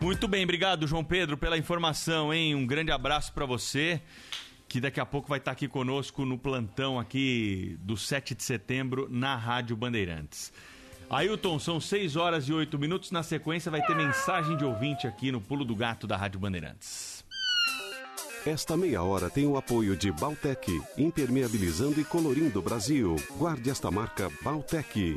Muito bem, obrigado, João Pedro, pela informação, hein? Um grande abraço para você, que daqui a pouco vai estar aqui conosco no plantão aqui do 7 de setembro na Rádio Bandeirantes. Ailton, são 6 horas e 8 minutos. Na sequência vai ter mensagem de ouvinte aqui no Pulo do Gato da Rádio Bandeirantes. Esta meia hora tem o apoio de Baltec, impermeabilizando e colorindo o Brasil. Guarde esta marca Baltec.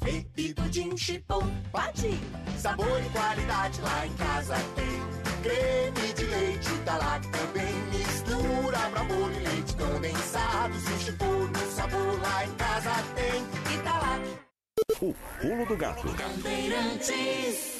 Pavê e pudim chipom, pati. Sabor e qualidade lá em casa tem. Creme de leite da também. Mistura pra molho e leite condensado. Chipom no sabor lá em casa tem. E tá. O Pulo do Gato. Bandeirantes.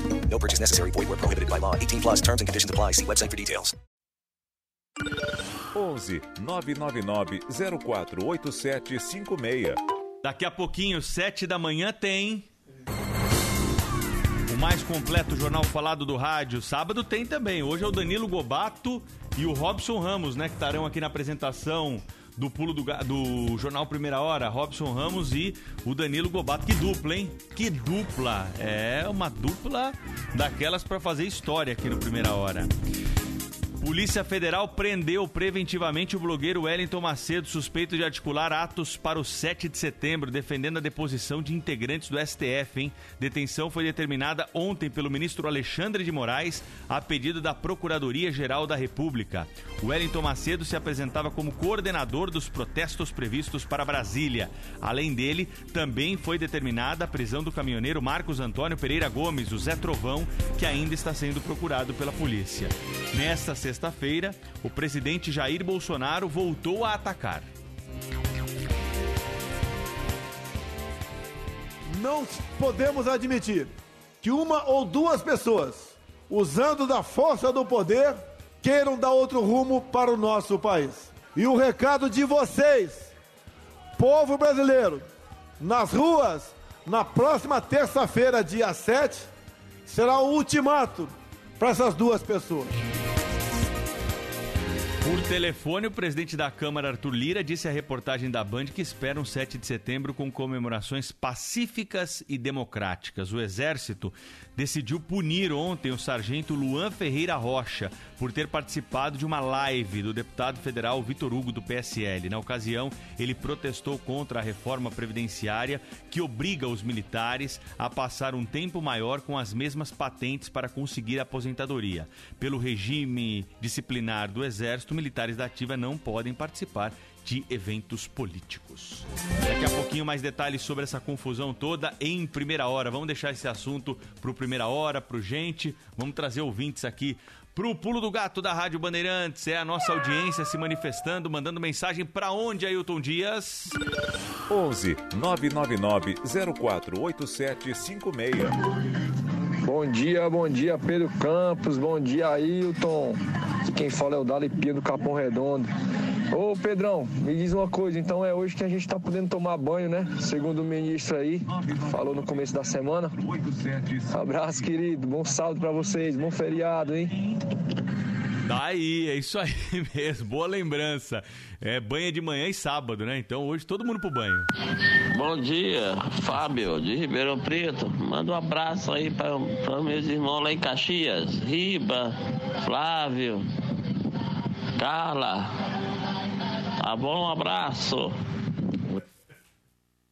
No purchase necessary. Void where prohibited by law. 18 plus terms and conditions apply. See website for details. 11 999 048756. Daqui a pouquinho, 7 da manhã, tem. O mais completo jornal falado do rádio. Sábado tem também. Hoje é o Danilo Gobato e o Robson Ramos, né? Que estarão aqui na apresentação do pulo do, do Jornal Primeira Hora. Robson Ramos e o Danilo Gobato. Que dupla, hein? Que dupla. É uma dupla daquelas para fazer história aqui no Primeira Hora. Polícia Federal prendeu preventivamente o blogueiro Wellington Macedo, suspeito de articular atos para o 7 de setembro, defendendo a deposição de integrantes do STF. Hein? Detenção foi determinada ontem pelo ministro Alexandre de Moraes, a pedido da Procuradoria-Geral da República. Wellington Macedo se apresentava como coordenador dos protestos previstos para Brasília. Além dele, também foi determinada a prisão do caminhoneiro Marcos Antônio Pereira Gomes, o Zé Trovão, que ainda está sendo procurado pela polícia. Nesta sexta-feira, o presidente Jair Bolsonaro voltou a atacar. Não podemos admitir que uma ou duas pessoas, usando da força do poder, queiram dar outro rumo para o nosso país. E o recado de vocês, povo brasileiro, nas ruas, na próxima terça-feira, dia 7, será o ultimato para essas duas pessoas. Por telefone, o presidente da Câmara, Arthur Lira, disse à reportagem da Band que espera um 7 de setembro com comemorações pacíficas e democráticas. O Exército decidiu punir ontem o sargento Luan Ferreira Rocha por ter participado de uma live do deputado federal Vitor Hugo do PSL. Na ocasião, ele protestou contra a reforma previdenciária que obriga os militares a passar um tempo maior com as mesmas patentes para conseguir a aposentadoria. Pelo regime disciplinar do Exército, militares da ativa não podem participar de eventos políticos. Daqui a pouquinho mais detalhes sobre essa confusão toda em primeira hora. Vamos deixar esse assunto pro primeira hora, pro gente. Vamos trazer ouvintes aqui pro Pulo do Gato da Rádio Bandeirantes. É a nossa audiência se manifestando, mandando mensagem para onde, Ailton Dias? 11 999 048756. Bom dia, bom dia Pedro Campos, bom dia Ailton. Quem fala é o Dali Pia do Capão Redondo. Ô Pedrão, me diz uma coisa, então é hoje que a gente tá podendo tomar banho, né? Segundo o ministro aí, falou no começo da semana. Abraço, querido, bom sábado pra vocês, bom feriado, hein? Daí, é isso aí mesmo, boa lembrança. É banho de manhã e sábado, né? Então hoje todo mundo pro banho. Bom dia, Fábio de Ribeirão Preto. Manda um abraço aí para meus irmãos lá em Caxias. Riba, Flávio, Carla. Tá bom? Um abraço. Bom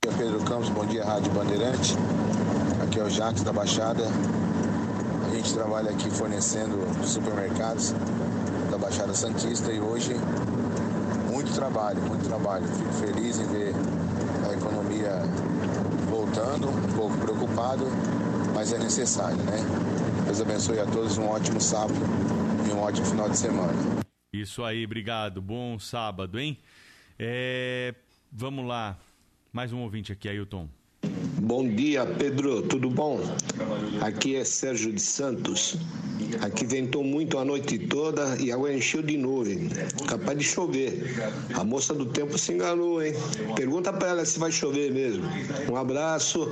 dia, Pedro Campos, bom dia, Rádio Bandeirante. Aqui é o Jacques da Baixada. A gente trabalha aqui fornecendo supermercados da Baixada Santista e hoje muito trabalho, muito trabalho. Fico feliz em ver a economia voltando, um pouco preocupado, mas é necessário, né? Deus abençoe a todos, um ótimo sábado e um ótimo final de semana. Isso aí, obrigado. Bom sábado, hein? É, vamos lá. Mais um ouvinte aqui, Ailton. Bom dia, Pedro, tudo bom? Aqui é Sérgio de Santos. Aqui ventou muito a noite toda e agora encheu de nuvem. Capaz de chover. A moça do tempo se enganou, hein? Pergunta para ela se vai chover mesmo. Um abraço.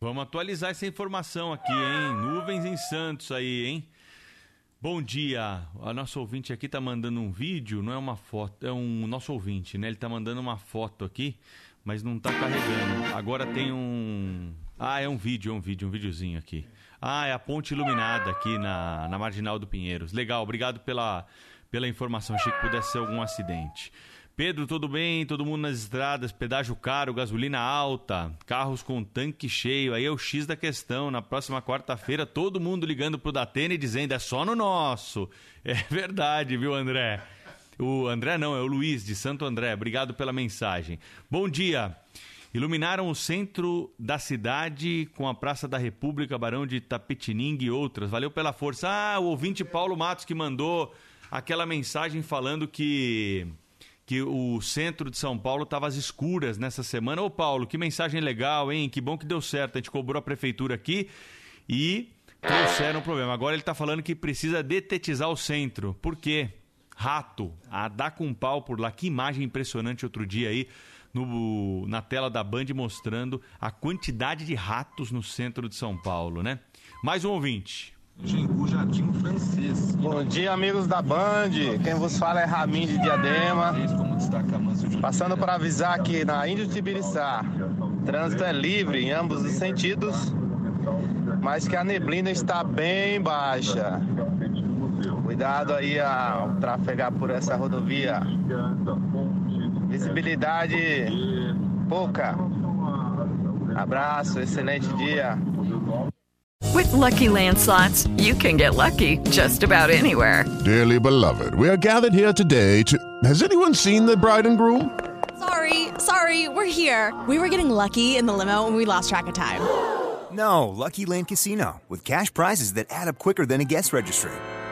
Vamos atualizar essa informação aqui, hein? Nuvens em Santos aí, hein? Bom dia. A nossa ouvinte aqui tá mandando um vídeo, não é uma foto, é um nosso ouvinte, né? Ele tá mandando uma foto aqui, mas não tá carregando. Agora tem um Ah, é um vídeo, é um vídeo, um videozinho aqui. Ah, é a ponte iluminada aqui na, na Marginal do Pinheiros. Legal, obrigado pela, pela informação. Achei que pudesse ser algum acidente. Pedro, tudo bem? Todo mundo nas estradas, pedágio caro, gasolina alta, carros com tanque cheio. Aí é o X da questão. Na próxima quarta-feira, todo mundo ligando pro Datena e dizendo é só no nosso. É verdade, viu, André? O André não, é o Luiz de Santo André. Obrigado pela mensagem. Bom dia. Iluminaram o centro da cidade com a Praça da República, Barão de Tapetininga e outras. Valeu pela força. Ah, o ouvinte Paulo Matos que mandou aquela mensagem falando que que o centro de São Paulo estava às escuras nessa semana. Ô Paulo, que mensagem legal, hein? Que bom que deu certo. A gente cobrou a prefeitura aqui e trouxeram o problema. Agora ele está falando que precisa detetizar o centro. Por quê? Rato, a dar com pau por lá. Que imagem impressionante outro dia aí no, na tela da Band mostrando a quantidade de ratos no centro de São Paulo, né? Mais um ouvinte. Bom dia, amigos da Band. Quem vos fala é Ramin de Diadema. Passando para avisar que na Índio Tibiriçá, trânsito é livre em ambos os sentidos, mas que a neblina está bem baixa. O Cuidado aí ao trafegar por essa rodovia. Visibilidade pouca. Abraço, excelente dia. With lucky landslots, you can get lucky just about anywhere. Dearly beloved, we are gathered here today to. Has anyone seen the bride and groom? Sorry, sorry, we're here. We were getting lucky in the limo and we lost track of time. No, Lucky Land Casino, with cash prizes that add up quicker than a guest registry.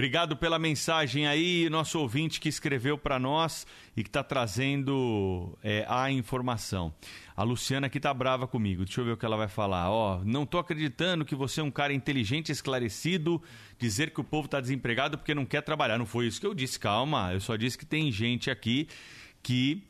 Obrigado pela mensagem aí, nosso ouvinte que escreveu para nós e que está trazendo é, a informação. A Luciana aqui tá brava comigo. Deixa eu ver o que ela vai falar. Ó, não tô acreditando que você é um cara inteligente, esclarecido, dizer que o povo está desempregado porque não quer trabalhar. Não foi isso que eu disse. Calma, eu só disse que tem gente aqui que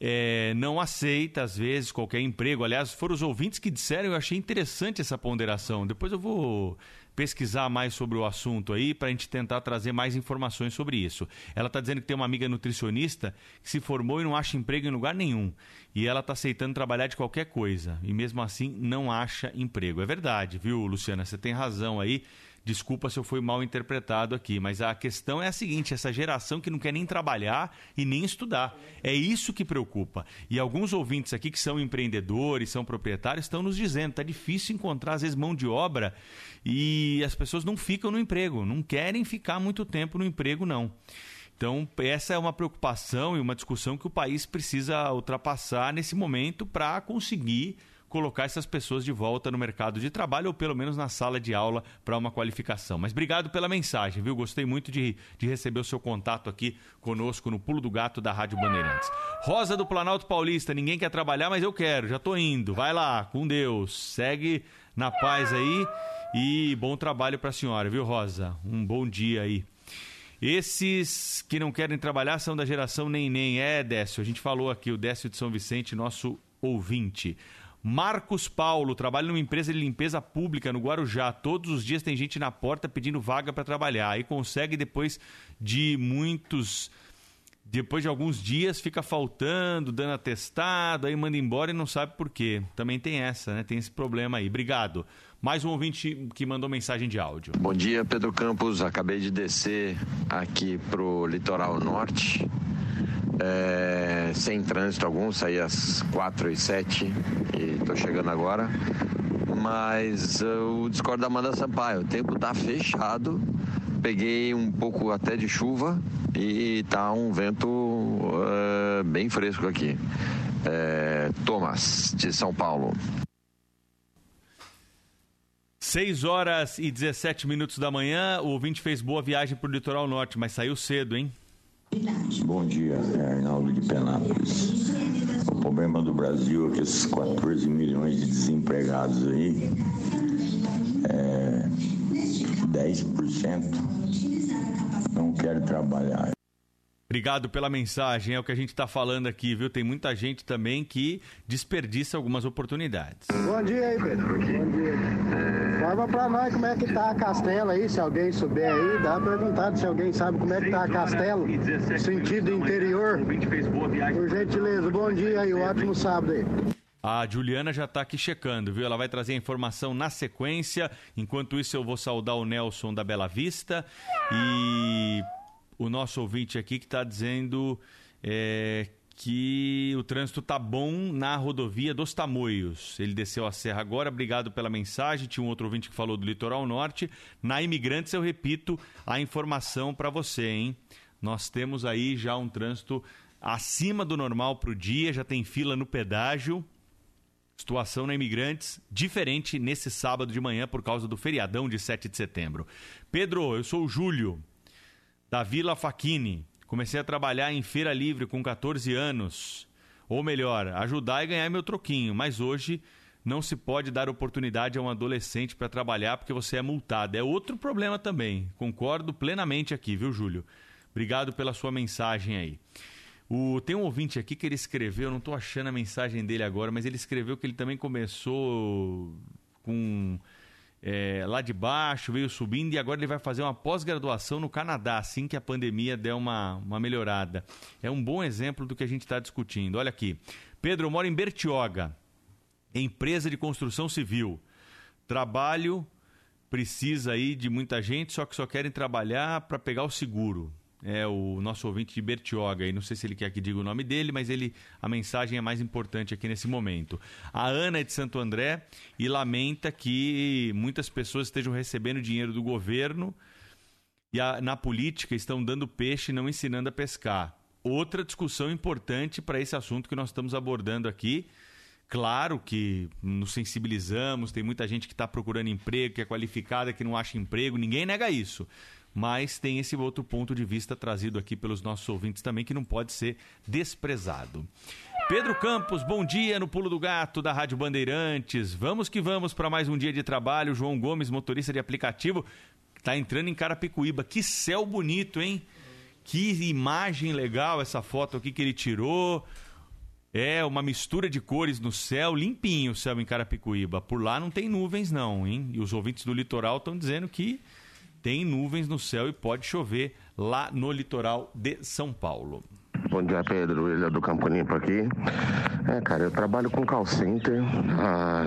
é, não aceita, às vezes, qualquer emprego. Aliás, foram os ouvintes que disseram, eu achei interessante essa ponderação. Depois eu vou pesquisar mais sobre o assunto aí para a gente tentar trazer mais informações sobre isso. Ela está dizendo que tem uma amiga nutricionista que se formou e não acha emprego em lugar nenhum. E ela está aceitando trabalhar de qualquer coisa. E mesmo assim não acha emprego. É verdade, viu, Luciana? Você tem razão aí. Desculpa se eu fui mal interpretado aqui, mas a questão é a seguinte: essa geração que não quer nem trabalhar e nem estudar. É isso que preocupa. E alguns ouvintes aqui que são empreendedores, são proprietários, estão nos dizendo: está difícil encontrar, às vezes, mão de obra e as pessoas não ficam no emprego, não querem ficar muito tempo no emprego, não. Então, essa é uma preocupação e uma discussão que o país precisa ultrapassar nesse momento para conseguir colocar essas pessoas de volta no mercado de trabalho ou pelo menos na sala de aula para uma qualificação. Mas obrigado pela mensagem, viu? Gostei muito de, de receber o seu contato aqui conosco no Pulo do Gato da Rádio Bandeirantes. Rosa do Planalto Paulista, ninguém quer trabalhar, mas eu quero, já tô indo. Vai lá, com Deus. Segue na paz aí e bom trabalho para a senhora, viu, Rosa? Um bom dia aí. Esses que não querem trabalhar são da geração nem nem. É, Décio, a gente falou aqui, o Décio de São Vicente, nosso ouvinte. Marcos Paulo trabalha numa empresa de limpeza pública no Guarujá. Todos os dias tem gente na porta pedindo vaga para trabalhar. Aí consegue depois de muitos depois de alguns dias fica faltando, dando atestado, aí manda embora e não sabe por quê. Também tem essa, né? Tem esse problema aí. Obrigado. Mais um ouvinte que mandou mensagem de áudio. Bom dia, Pedro Campos. Acabei de descer aqui pro litoral norte. É, sem trânsito algum, saí às 4 e 7 e tô chegando agora. Mas eu discordo da Amanda Sampaio. O tempo tá fechado. Peguei um pouco até de chuva e tá um vento uh, bem fresco aqui. É, Thomas, de São Paulo. 6 horas e 17 minutos da manhã, o ouvinte fez boa viagem para o litoral norte, mas saiu cedo, hein? Bom dia, é Arnaldo de Penápolis. O problema do Brasil é que esses 14 milhões de desempregados aí, é, 10% não querem trabalhar. Obrigado pela mensagem, é o que a gente está falando aqui, viu? Tem muita gente também que desperdiça algumas oportunidades. Bom dia aí, Pedro. Bom dia. Fala pra nós como é que tá a Castela aí, se alguém souber aí, dá perguntado se alguém sabe como é que tá a Castelo, sentido interior. Por gentileza, bom dia aí, ótimo sábado aí. A Juliana já está aqui checando, viu? Ela vai trazer a informação na sequência. Enquanto isso, eu vou saudar o Nelson da Bela Vista e o nosso ouvinte aqui que está dizendo é, que o trânsito tá bom na rodovia dos Tamoios. Ele desceu a serra agora, obrigado pela mensagem. Tinha um outro ouvinte que falou do litoral norte. Na Imigrantes, eu repito a informação para você, hein? Nós temos aí já um trânsito acima do normal para o dia, já tem fila no pedágio. Situação na Imigrantes diferente nesse sábado de manhã por causa do feriadão de 7 de setembro. Pedro, eu sou o Júlio da Vila Faquini. Comecei a trabalhar em feira livre com 14 anos. Ou melhor, ajudar e ganhar meu troquinho. Mas hoje não se pode dar oportunidade a um adolescente para trabalhar porque você é multado. É outro problema também. Concordo plenamente aqui, viu, Júlio? Obrigado pela sua mensagem aí. O, tem um ouvinte aqui que ele escreveu, não estou achando a mensagem dele agora, mas ele escreveu que ele também começou com é, lá de baixo, veio subindo e agora ele vai fazer uma pós-graduação no Canadá, assim que a pandemia der uma, uma melhorada. É um bom exemplo do que a gente está discutindo. Olha aqui. Pedro, eu moro em Bertioga, empresa de construção civil. Trabalho precisa aí de muita gente, só que só querem trabalhar para pegar o seguro é o nosso ouvinte de Bertioga, e não sei se ele quer que diga o nome dele, mas ele a mensagem é mais importante aqui nesse momento. A Ana é de Santo André e lamenta que muitas pessoas estejam recebendo dinheiro do governo e a, na política estão dando peixe e não ensinando a pescar. Outra discussão importante para esse assunto que nós estamos abordando aqui. Claro que nos sensibilizamos, tem muita gente que está procurando emprego, que é qualificada, que não acha emprego, ninguém nega isso mas tem esse outro ponto de vista trazido aqui pelos nossos ouvintes também que não pode ser desprezado. Pedro Campos, bom dia no Pulo do Gato da Rádio Bandeirantes. Vamos que vamos para mais um dia de trabalho. João Gomes, motorista de aplicativo, está entrando em Carapicuíba. Que céu bonito, hein? Que imagem legal essa foto aqui que ele tirou. É uma mistura de cores no céu, limpinho o céu em Carapicuíba. Por lá não tem nuvens não, hein? E os ouvintes do litoral estão dizendo que tem nuvens no céu e pode chover lá no litoral de São Paulo. Bom dia, Pedro. Ele é do Campo Limpo aqui. É, cara, eu trabalho com call center há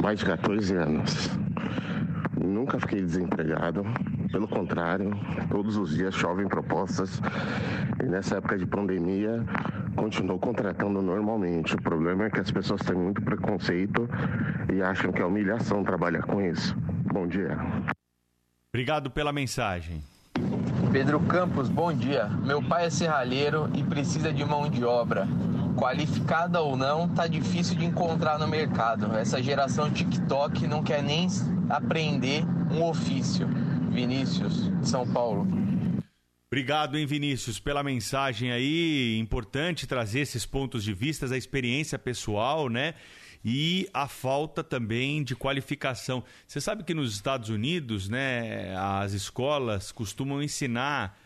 mais de 14 anos. Nunca fiquei desempregado. Pelo contrário, todos os dias chovem propostas. E nessa época de pandemia, continuou contratando normalmente. O problema é que as pessoas têm muito preconceito e acham que é humilhação trabalhar com isso. Bom dia. Obrigado pela mensagem. Pedro Campos, bom dia. Meu pai é serralheiro e precisa de mão de obra. Qualificada ou não, tá difícil de encontrar no mercado. Essa geração TikTok não quer nem aprender um ofício. Vinícius, São Paulo. Obrigado, hein, Vinícius, pela mensagem aí. Importante trazer esses pontos de vista, a experiência pessoal, né? E a falta também de qualificação. Você sabe que nos Estados Unidos, né, as escolas costumam ensinar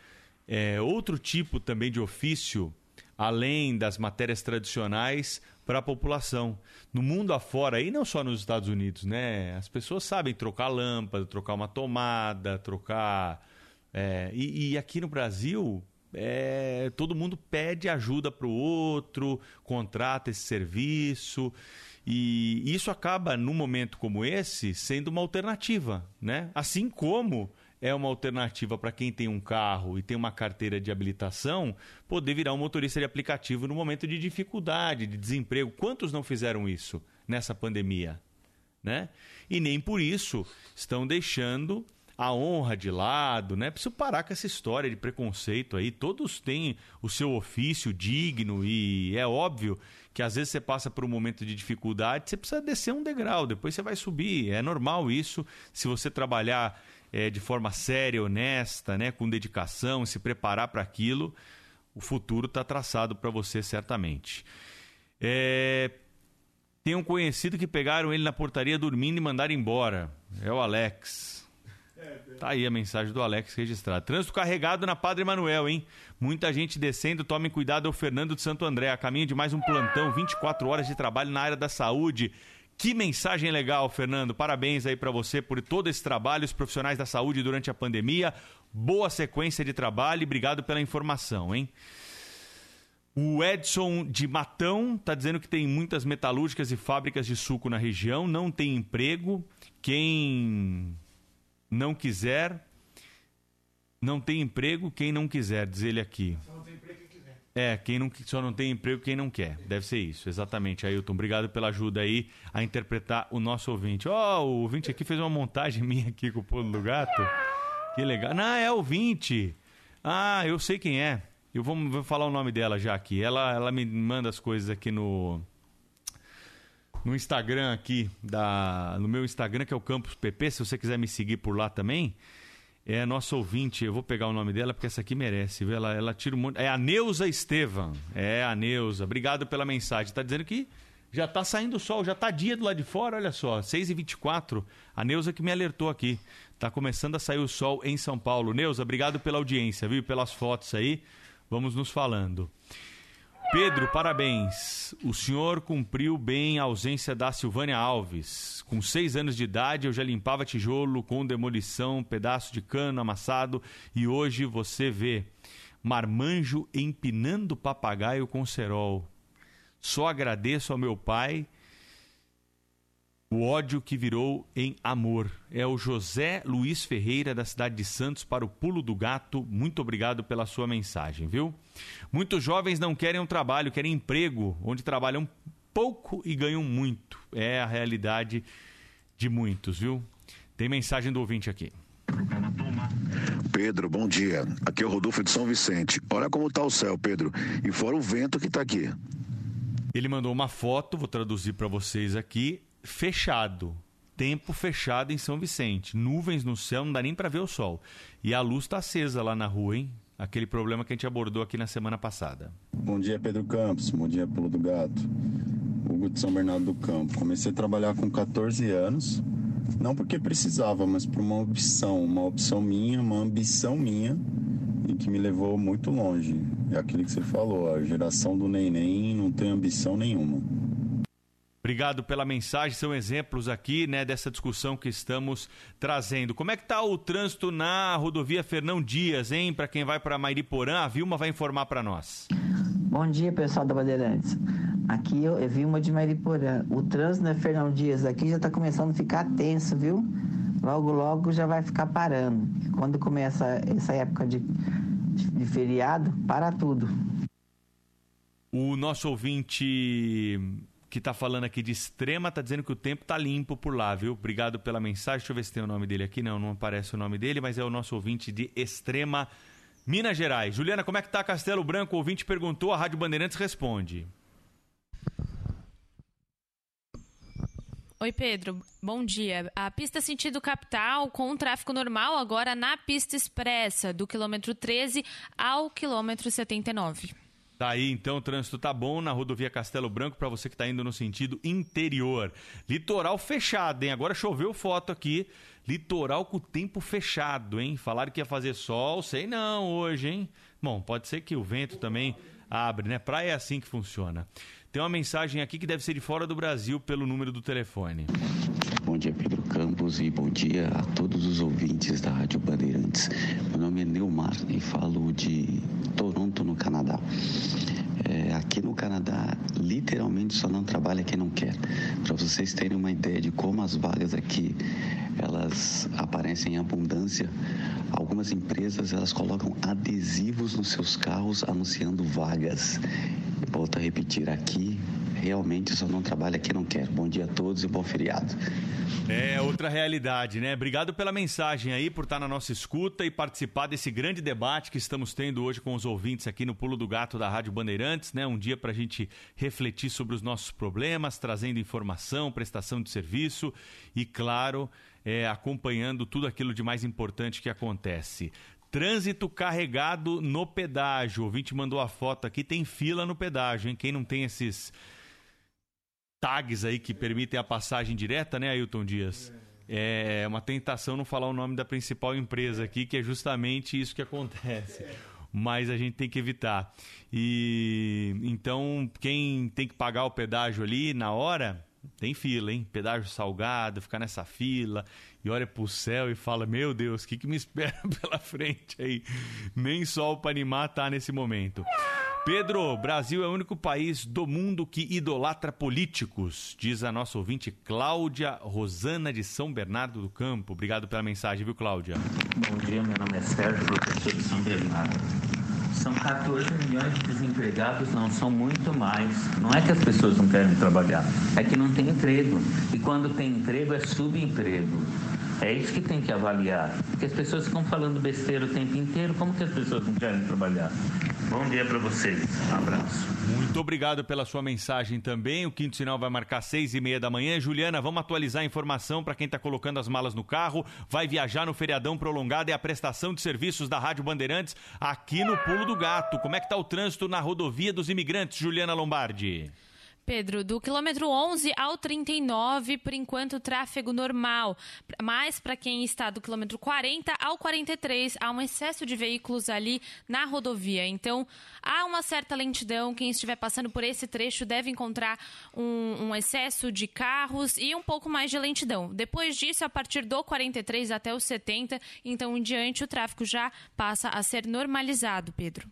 é, outro tipo também de ofício, além das matérias tradicionais, para a população. No mundo afora, e não só nos Estados Unidos, né, as pessoas sabem trocar lâmpada, trocar uma tomada, trocar. É, e, e aqui no Brasil, é, todo mundo pede ajuda para o outro, contrata esse serviço. E isso acaba, num momento como esse, sendo uma alternativa, né? Assim como é uma alternativa para quem tem um carro e tem uma carteira de habilitação poder virar um motorista de aplicativo no momento de dificuldade, de desemprego. Quantos não fizeram isso nessa pandemia? Né? E nem por isso estão deixando a honra de lado, né? Preciso parar com essa história de preconceito aí. Todos têm o seu ofício digno e é óbvio que às vezes você passa por um momento de dificuldade, você precisa descer um degrau, depois você vai subir. É normal isso. Se você trabalhar é, de forma séria, honesta, né, com dedicação, se preparar para aquilo, o futuro está traçado para você certamente. É... Tem um conhecido que pegaram ele na portaria dormindo e mandaram embora. É o Alex. Tá aí a mensagem do Alex registrada. Trânsito carregado na Padre Manuel, hein? Muita gente descendo. Tomem cuidado, é o Fernando de Santo André. A caminho de mais um plantão, 24 horas de trabalho na área da saúde. Que mensagem legal, Fernando. Parabéns aí para você por todo esse trabalho, os profissionais da saúde durante a pandemia. Boa sequência de trabalho e obrigado pela informação, hein? O Edson de Matão está dizendo que tem muitas metalúrgicas e fábricas de suco na região, não tem emprego. Quem não quiser, não tem emprego quem não quiser, diz ele aqui. Só não tem emprego quem quiser. É, quem não, só não tem emprego quem não quer. Deve ser isso, exatamente, Ailton. Obrigado pela ajuda aí a interpretar o nosso ouvinte. Ó, oh, o ouvinte aqui fez uma montagem minha aqui com o pulo do gato. Que legal. Não, é ouvinte. Ah, eu sei quem é. Eu vou, vou falar o nome dela já aqui. Ela, ela me manda as coisas aqui no no Instagram aqui, da, no meu Instagram, que é o Campus PP, se você quiser me seguir por lá também. é nossa ouvinte, eu vou pegar o nome dela porque essa aqui merece, viu? Ela, ela tira um monte. É a Neuza Estevam. É a Neuza. Obrigado pela mensagem. Tá dizendo que já tá saindo o sol, já tá dia do lado de fora, olha só, 6h24. A Neuza que me alertou aqui. Tá começando a sair o sol em São Paulo. Neuza, obrigado pela audiência, viu? Pelas fotos aí. Vamos nos falando. Pedro, parabéns. O senhor cumpriu bem a ausência da Silvânia Alves. Com seis anos de idade, eu já limpava tijolo com demolição, pedaço de cano amassado, e hoje você vê marmanjo empinando papagaio com cerol. Só agradeço ao meu pai o ódio que virou em amor. É o José Luiz Ferreira, da cidade de Santos, para o Pulo do Gato. Muito obrigado pela sua mensagem, viu? Muitos jovens não querem um trabalho, querem emprego, onde trabalham pouco e ganham muito. É a realidade de muitos, viu? Tem mensagem do ouvinte aqui. Pedro, bom dia. Aqui é o Rodolfo de São Vicente. Olha como está o céu, Pedro. E fora o vento que está aqui. Ele mandou uma foto, vou traduzir para vocês aqui fechado. Tempo fechado em São Vicente. Nuvens no céu, não dá nem para ver o sol. E a luz está acesa lá na rua, hein? Aquele problema que a gente abordou aqui na semana passada. Bom dia, Pedro Campos. Bom dia, Pulo do Gato. Hugo de São Bernardo do Campo. Comecei a trabalhar com 14 anos. Não porque precisava, mas por uma opção. Uma opção minha, uma ambição minha. E que me levou muito longe. É aquilo que você falou. A geração do neném não tem ambição nenhuma. Obrigado pela mensagem, são exemplos aqui, né, dessa discussão que estamos trazendo. Como é que está o trânsito na rodovia Fernão Dias, hein? Para quem vai para Mairiporã, a Vilma vai informar para nós. Bom dia, pessoal da Bandeirantes. Aqui eu, eu vi uma de Mairiporã. O trânsito na Fernão Dias aqui já está começando a ficar tenso, viu? Logo, logo já vai ficar parando. Quando começa essa época de, de feriado, para tudo. O nosso ouvinte que está falando aqui de extrema, está dizendo que o tempo está limpo por lá, viu? Obrigado pela mensagem. Deixa eu ver se tem o nome dele aqui. Não, não aparece o nome dele, mas é o nosso ouvinte de extrema Minas Gerais. Juliana, como é que tá Castelo Branco? O ouvinte perguntou, a Rádio Bandeirantes responde. Oi, Pedro. Bom dia. A pista sentido capital com tráfego normal agora na pista expressa, do quilômetro 13 ao quilômetro 79. Tá aí, então, o trânsito tá bom na rodovia Castelo Branco para você que tá indo no sentido interior. Litoral fechado, hein? Agora choveu foto aqui. Litoral com o tempo fechado, hein? Falaram que ia fazer sol, sei não hoje, hein? Bom, pode ser que o vento também abre, né? Praia é assim que funciona. Tem uma mensagem aqui que deve ser de fora do Brasil pelo número do telefone. Bom dia, Pedro Campos, e bom dia a todos os ouvintes da Rádio Bandeirantes. Meu nome é Neumar e falo de Toronto, no Canadá. É, aqui no Canadá, literalmente só não trabalha quem não quer. Para vocês terem uma ideia de como as vagas aqui elas aparecem em abundância, algumas empresas elas colocam adesivos nos seus carros anunciando vagas. Volto a repetir aqui, realmente só não trabalha quem não quer. Bom dia a todos e bom feriado. É outra realidade, né? Obrigado pela mensagem aí, por estar na nossa escuta e participar desse grande debate que estamos tendo hoje com os ouvintes aqui no Pulo do Gato da Rádio Bandeirantes, né? Um dia para a gente refletir sobre os nossos problemas, trazendo informação, prestação de serviço e, claro, é, acompanhando tudo aquilo de mais importante que acontece. Trânsito carregado no pedágio. O ouvinte mandou a foto aqui, tem fila no pedágio, hein? Quem não tem esses tags aí que permitem a passagem direta, né, Ailton Dias? É uma tentação não falar o nome da principal empresa aqui, que é justamente isso que acontece. Mas a gente tem que evitar. E então, quem tem que pagar o pedágio ali na hora, tem fila, hein? Pedágio salgado, ficar nessa fila e olha pro céu e fala: Meu Deus, o que, que me espera pela frente aí? Nem sol para animar tá nesse momento. Pedro, Brasil é o único país do mundo que idolatra políticos, diz a nossa ouvinte Cláudia Rosana de São Bernardo do Campo. Obrigado pela mensagem, viu, Cláudia? Bom dia, meu nome é Sérgio, professor de São Bernardo. São 14 milhões de desempregados, não são muito mais. Não é que as pessoas não querem trabalhar, é que não tem emprego. E quando tem emprego, é subemprego. É isso que tem que avaliar. Porque as pessoas ficam falando besteira o tempo inteiro, como que as pessoas não querem trabalhar? Bom dia para vocês. Um abraço. Muito obrigado pela sua mensagem também. O quinto sinal vai marcar seis e meia da manhã. Juliana, vamos atualizar a informação para quem está colocando as malas no carro. Vai viajar no feriadão prolongado e a prestação de serviços da Rádio Bandeirantes aqui no Pulo do Gato. Como é que está o trânsito na rodovia dos imigrantes, Juliana Lombardi? Pedro, do quilômetro 11 ao 39, por enquanto, tráfego normal. Mas para quem está do quilômetro 40 ao 43, há um excesso de veículos ali na rodovia. Então, há uma certa lentidão. Quem estiver passando por esse trecho deve encontrar um, um excesso de carros e um pouco mais de lentidão. Depois disso, a partir do 43 até o 70, então em diante, o tráfego já passa a ser normalizado, Pedro.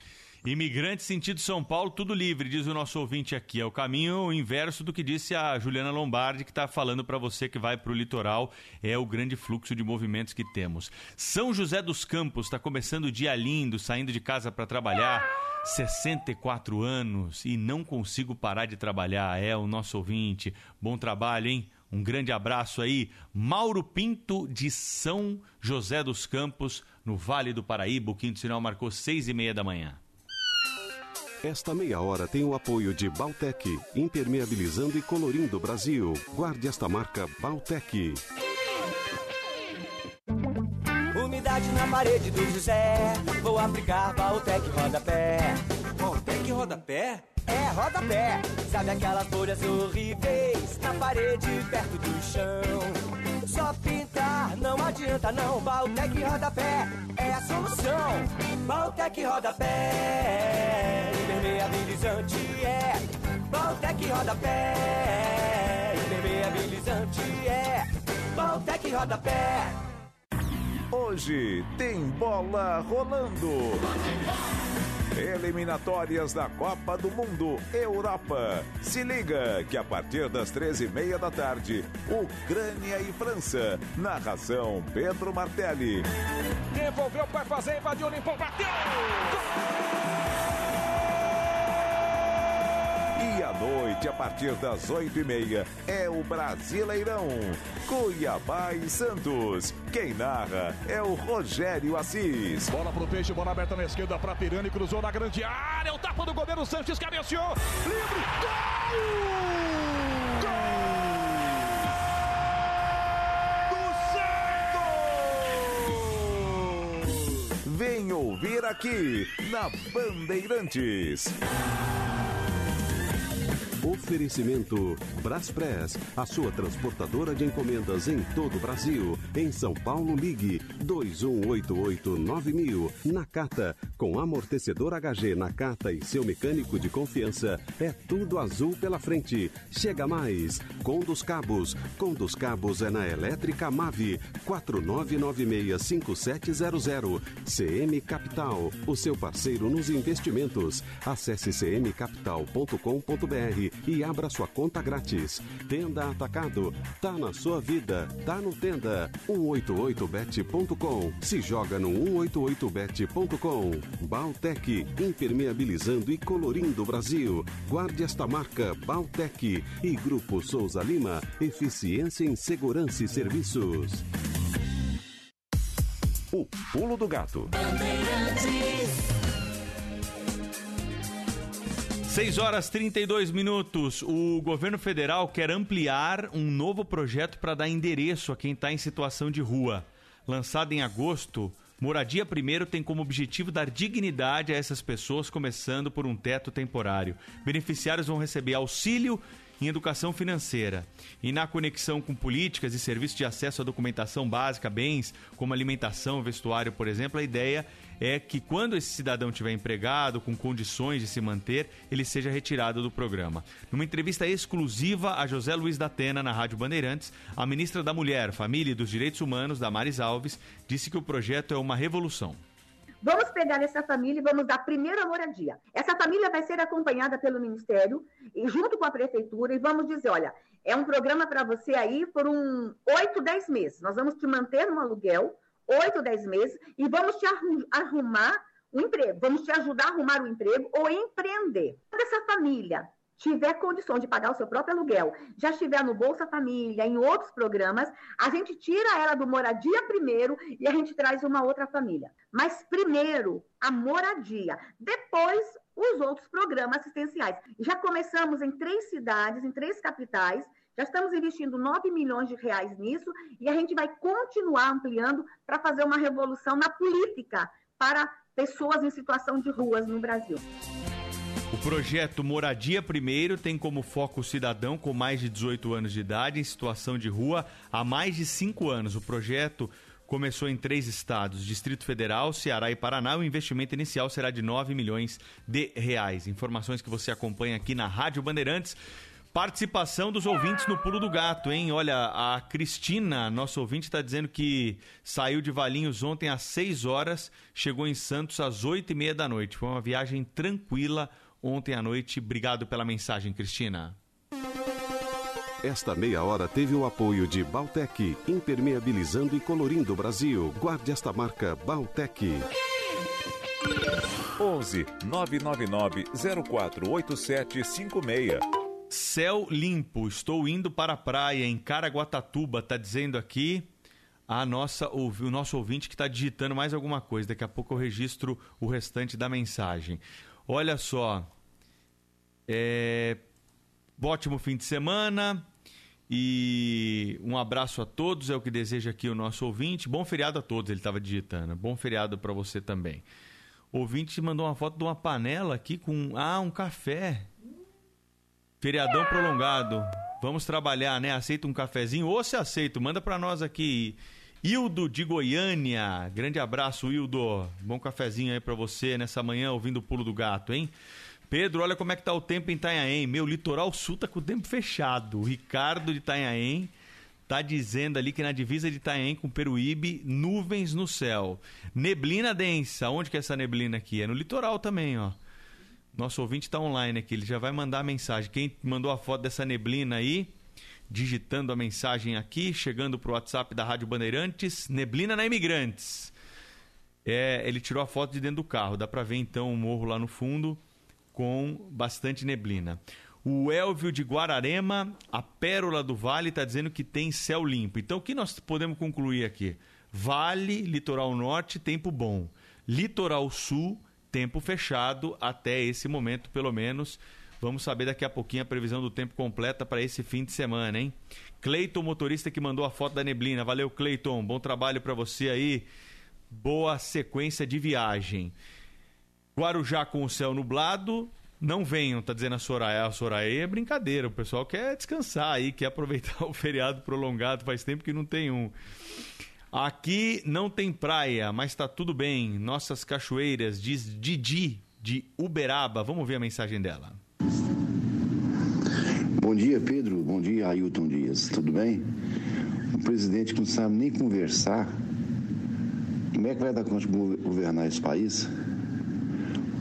Imigrante sentido São Paulo, tudo livre, diz o nosso ouvinte aqui. É o caminho inverso do que disse a Juliana Lombardi, que está falando para você que vai para o litoral. É o grande fluxo de movimentos que temos. São José dos Campos está começando o dia lindo, saindo de casa para trabalhar. 64 anos e não consigo parar de trabalhar. É o nosso ouvinte. Bom trabalho, hein? Um grande abraço aí. Mauro Pinto de São José dos Campos, no Vale do Paraíba. O quinto sinal marcou seis e meia da manhã. Esta meia hora tem o apoio de Baltec, impermeabilizando e colorindo o Brasil. Guarde esta marca Baltec. Umidade na parede do José, vou aplicar Baltec rodapé. Baltec rodapé? É, rodapé. Sabe aquelas bolhas horríveis na parede perto do chão? Só pintar, não adianta não. Baltec rodapé é a solução. Baltec rodapé, impermeabilizante é. Baltec rodapé, impermeabilizante é. Baltec rodapé. Hoje tem bola rolando. Eliminatórias da Copa do Mundo Europa. Se liga que a partir das 13h30 da tarde, Ucrânia e França. Narração Pedro Martelli. Devolveu para fazer, invadiu, limpou, bateu! E à noite, a partir das 8h30, é o Brasileirão. Cuiabá e Santos. Quem narra é o Rogério Assis. Bola pro peixe, bola aberta na esquerda para Pirani, cruzou na grande área. O tapa do goleiro Sanches cabeceou. Livre, gol! Vem ouvir aqui na Bandeirantes. Oferecimento Braspress, a sua transportadora de encomendas em todo o Brasil. Em São Paulo, ligue 21889000. Nakata, com amortecedor HG Nakata e seu mecânico de confiança, é tudo azul pela frente. Chega mais. Conduz Cabos. Conduz Cabos é na Elétrica Mave. 49965700. CM Capital, o seu parceiro nos investimentos. Acesse cmcapital.com.br e abra sua conta grátis. Tenda Atacado, tá na sua vida, tá no Tenda. 188bet.com. Se joga no 188bet.com. Baltec, impermeabilizando e colorindo o Brasil. Guarde esta marca Baltec e Grupo Souza Lima, eficiência em segurança e serviços. O Pulo do Gato. 6 horas 32 minutos. O governo federal quer ampliar um novo projeto para dar endereço a quem está em situação de rua. Lançado em agosto, Moradia Primeiro tem como objetivo dar dignidade a essas pessoas, começando por um teto temporário. Beneficiários vão receber auxílio em educação financeira. E na conexão com políticas e serviços de acesso à documentação básica, bens como alimentação, vestuário, por exemplo, a ideia é que quando esse cidadão tiver empregado, com condições de se manter, ele seja retirado do programa. Numa entrevista exclusiva a José Luiz da Atena na Rádio Bandeirantes, a ministra da Mulher, Família e dos Direitos Humanos, Damares Alves, disse que o projeto é uma revolução. Vamos pegar essa família e vamos dar primeiro a moradia. Essa família vai ser acompanhada pelo Ministério e junto com a Prefeitura e vamos dizer, olha, é um programa para você aí por um 8, 10 meses. Nós vamos te manter no aluguel, 8, 10 meses, e vamos te arrumar um emprego, vamos te ajudar a arrumar um emprego ou empreender. Quando essa família tiver condições de pagar o seu próprio aluguel, já estiver no Bolsa Família, em outros programas, a gente tira ela do moradia primeiro e a gente traz uma outra família. Mas primeiro, a moradia. Depois, os outros programas assistenciais. Já começamos em três cidades, em três capitais, já estamos investindo 9 milhões de reais nisso e a gente vai continuar ampliando para fazer uma revolução na política para pessoas em situação de ruas no Brasil. O projeto Moradia Primeiro tem como foco o cidadão com mais de 18 anos de idade em situação de rua há mais de cinco anos. O projeto começou em três estados, Distrito Federal, Ceará e Paraná. O investimento inicial será de 9 milhões de reais. Informações que você acompanha aqui na Rádio Bandeirantes. Participação dos ouvintes no Pulo do Gato, hein? Olha, a Cristina, nossa ouvinte, está dizendo que saiu de Valinhos ontem às 6 horas, chegou em Santos às 8 e meia da noite. Foi uma viagem tranquila ontem à noite. Obrigado pela mensagem, Cristina. Esta meia hora teve o apoio de Baltec, impermeabilizando e colorindo o Brasil. Guarde esta marca Baltec. 11 999 048756. Céu limpo, estou indo para a praia em Caraguatatuba, tá dizendo aqui a nossa o nosso ouvinte que está digitando mais alguma coisa. Daqui a pouco eu registro o restante da mensagem. Olha só, é... ótimo fim de semana e um abraço a todos, é o que deseja aqui o nosso ouvinte. Bom feriado a todos, ele estava digitando. Bom feriado para você também. O ouvinte mandou uma foto de uma panela aqui com ah, um café. Feriadão prolongado. Vamos trabalhar, né? Aceita um cafezinho ou se aceita, manda para nós aqui. Hildo de Goiânia. Grande abraço, Hildo. Bom cafezinho aí para você nessa manhã ouvindo o pulo do gato, hein? Pedro, olha como é que tá o tempo em Itanhaém. Meu litoral sul tá com o tempo fechado. O Ricardo de Itanhaém tá dizendo ali que na divisa de Itanhaém com Peruíbe, nuvens no céu. Neblina densa. Onde que é essa neblina aqui? É no litoral também, ó. Nosso ouvinte está online aqui, ele já vai mandar a mensagem. Quem mandou a foto dessa neblina aí, digitando a mensagem aqui, chegando pro WhatsApp da Rádio Bandeirantes, neblina na Imigrantes. É, ele tirou a foto de dentro do carro, dá para ver então o morro lá no fundo com bastante neblina. O Elvio de Guararema, a Pérola do Vale, está dizendo que tem céu limpo. Então, o que nós podemos concluir aqui? Vale, Litoral Norte, tempo bom. Litoral Sul, tempo fechado até esse momento, pelo menos. Vamos saber daqui a pouquinho a previsão do tempo completa para esse fim de semana, hein? Cleiton, motorista que mandou a foto da neblina. Valeu, Cleiton. Bom trabalho para você aí. Boa sequência de viagem. Guarujá com o céu nublado, não venham, tá dizendo a Soraya. A Soraya é brincadeira, o pessoal quer descansar aí, quer aproveitar o feriado prolongado, faz tempo que não tem um. Aqui não tem praia, mas tá tudo bem. Nossas cachoeiras, diz Didi, de Uberaba. Vamos ver a mensagem dela. Bom dia, Pedro. Bom dia, Ailton Dias. Tudo bem? Um presidente que não sabe nem conversar. Como é que vai dar conta de governar esse país?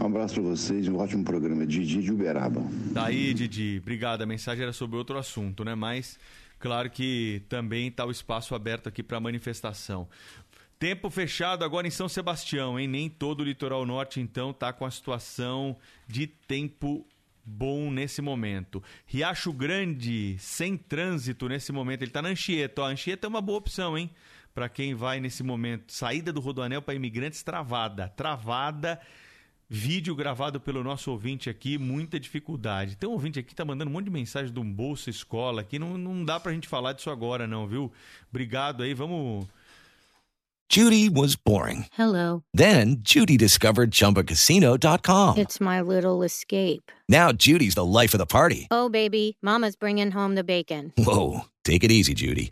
Um abraço para vocês, um ótimo programa. Didi de Uberaba. Daí, Didi, obrigado. A mensagem era sobre outro assunto, né? Mas, claro que também está o espaço aberto aqui para manifestação. Tempo fechado agora em São Sebastião, hein? Nem todo o litoral norte, então, está com a situação de tempo bom nesse momento. Riacho Grande, sem trânsito nesse momento. Ele está na Anchieta. Ó, Anchieta é uma boa opção, hein? Para quem vai nesse momento. Saída do Rodoanel para imigrantes travada. Travada Vídeo gravado pelo nosso ouvinte aqui, muita dificuldade. Tem um ouvinte aqui que tá mandando um monte de mensagem de um Bolsa Escola aqui. Não, não dá pra gente falar disso agora, não, viu? Obrigado aí, vamos. Judy was boring. Hello. Then Judy discovered chumbacasino.com. It's my little escape. Now Judy's the life of the party. Oh, baby, Mama's bringing home the bacon. Whoa. Take it easy, Judy.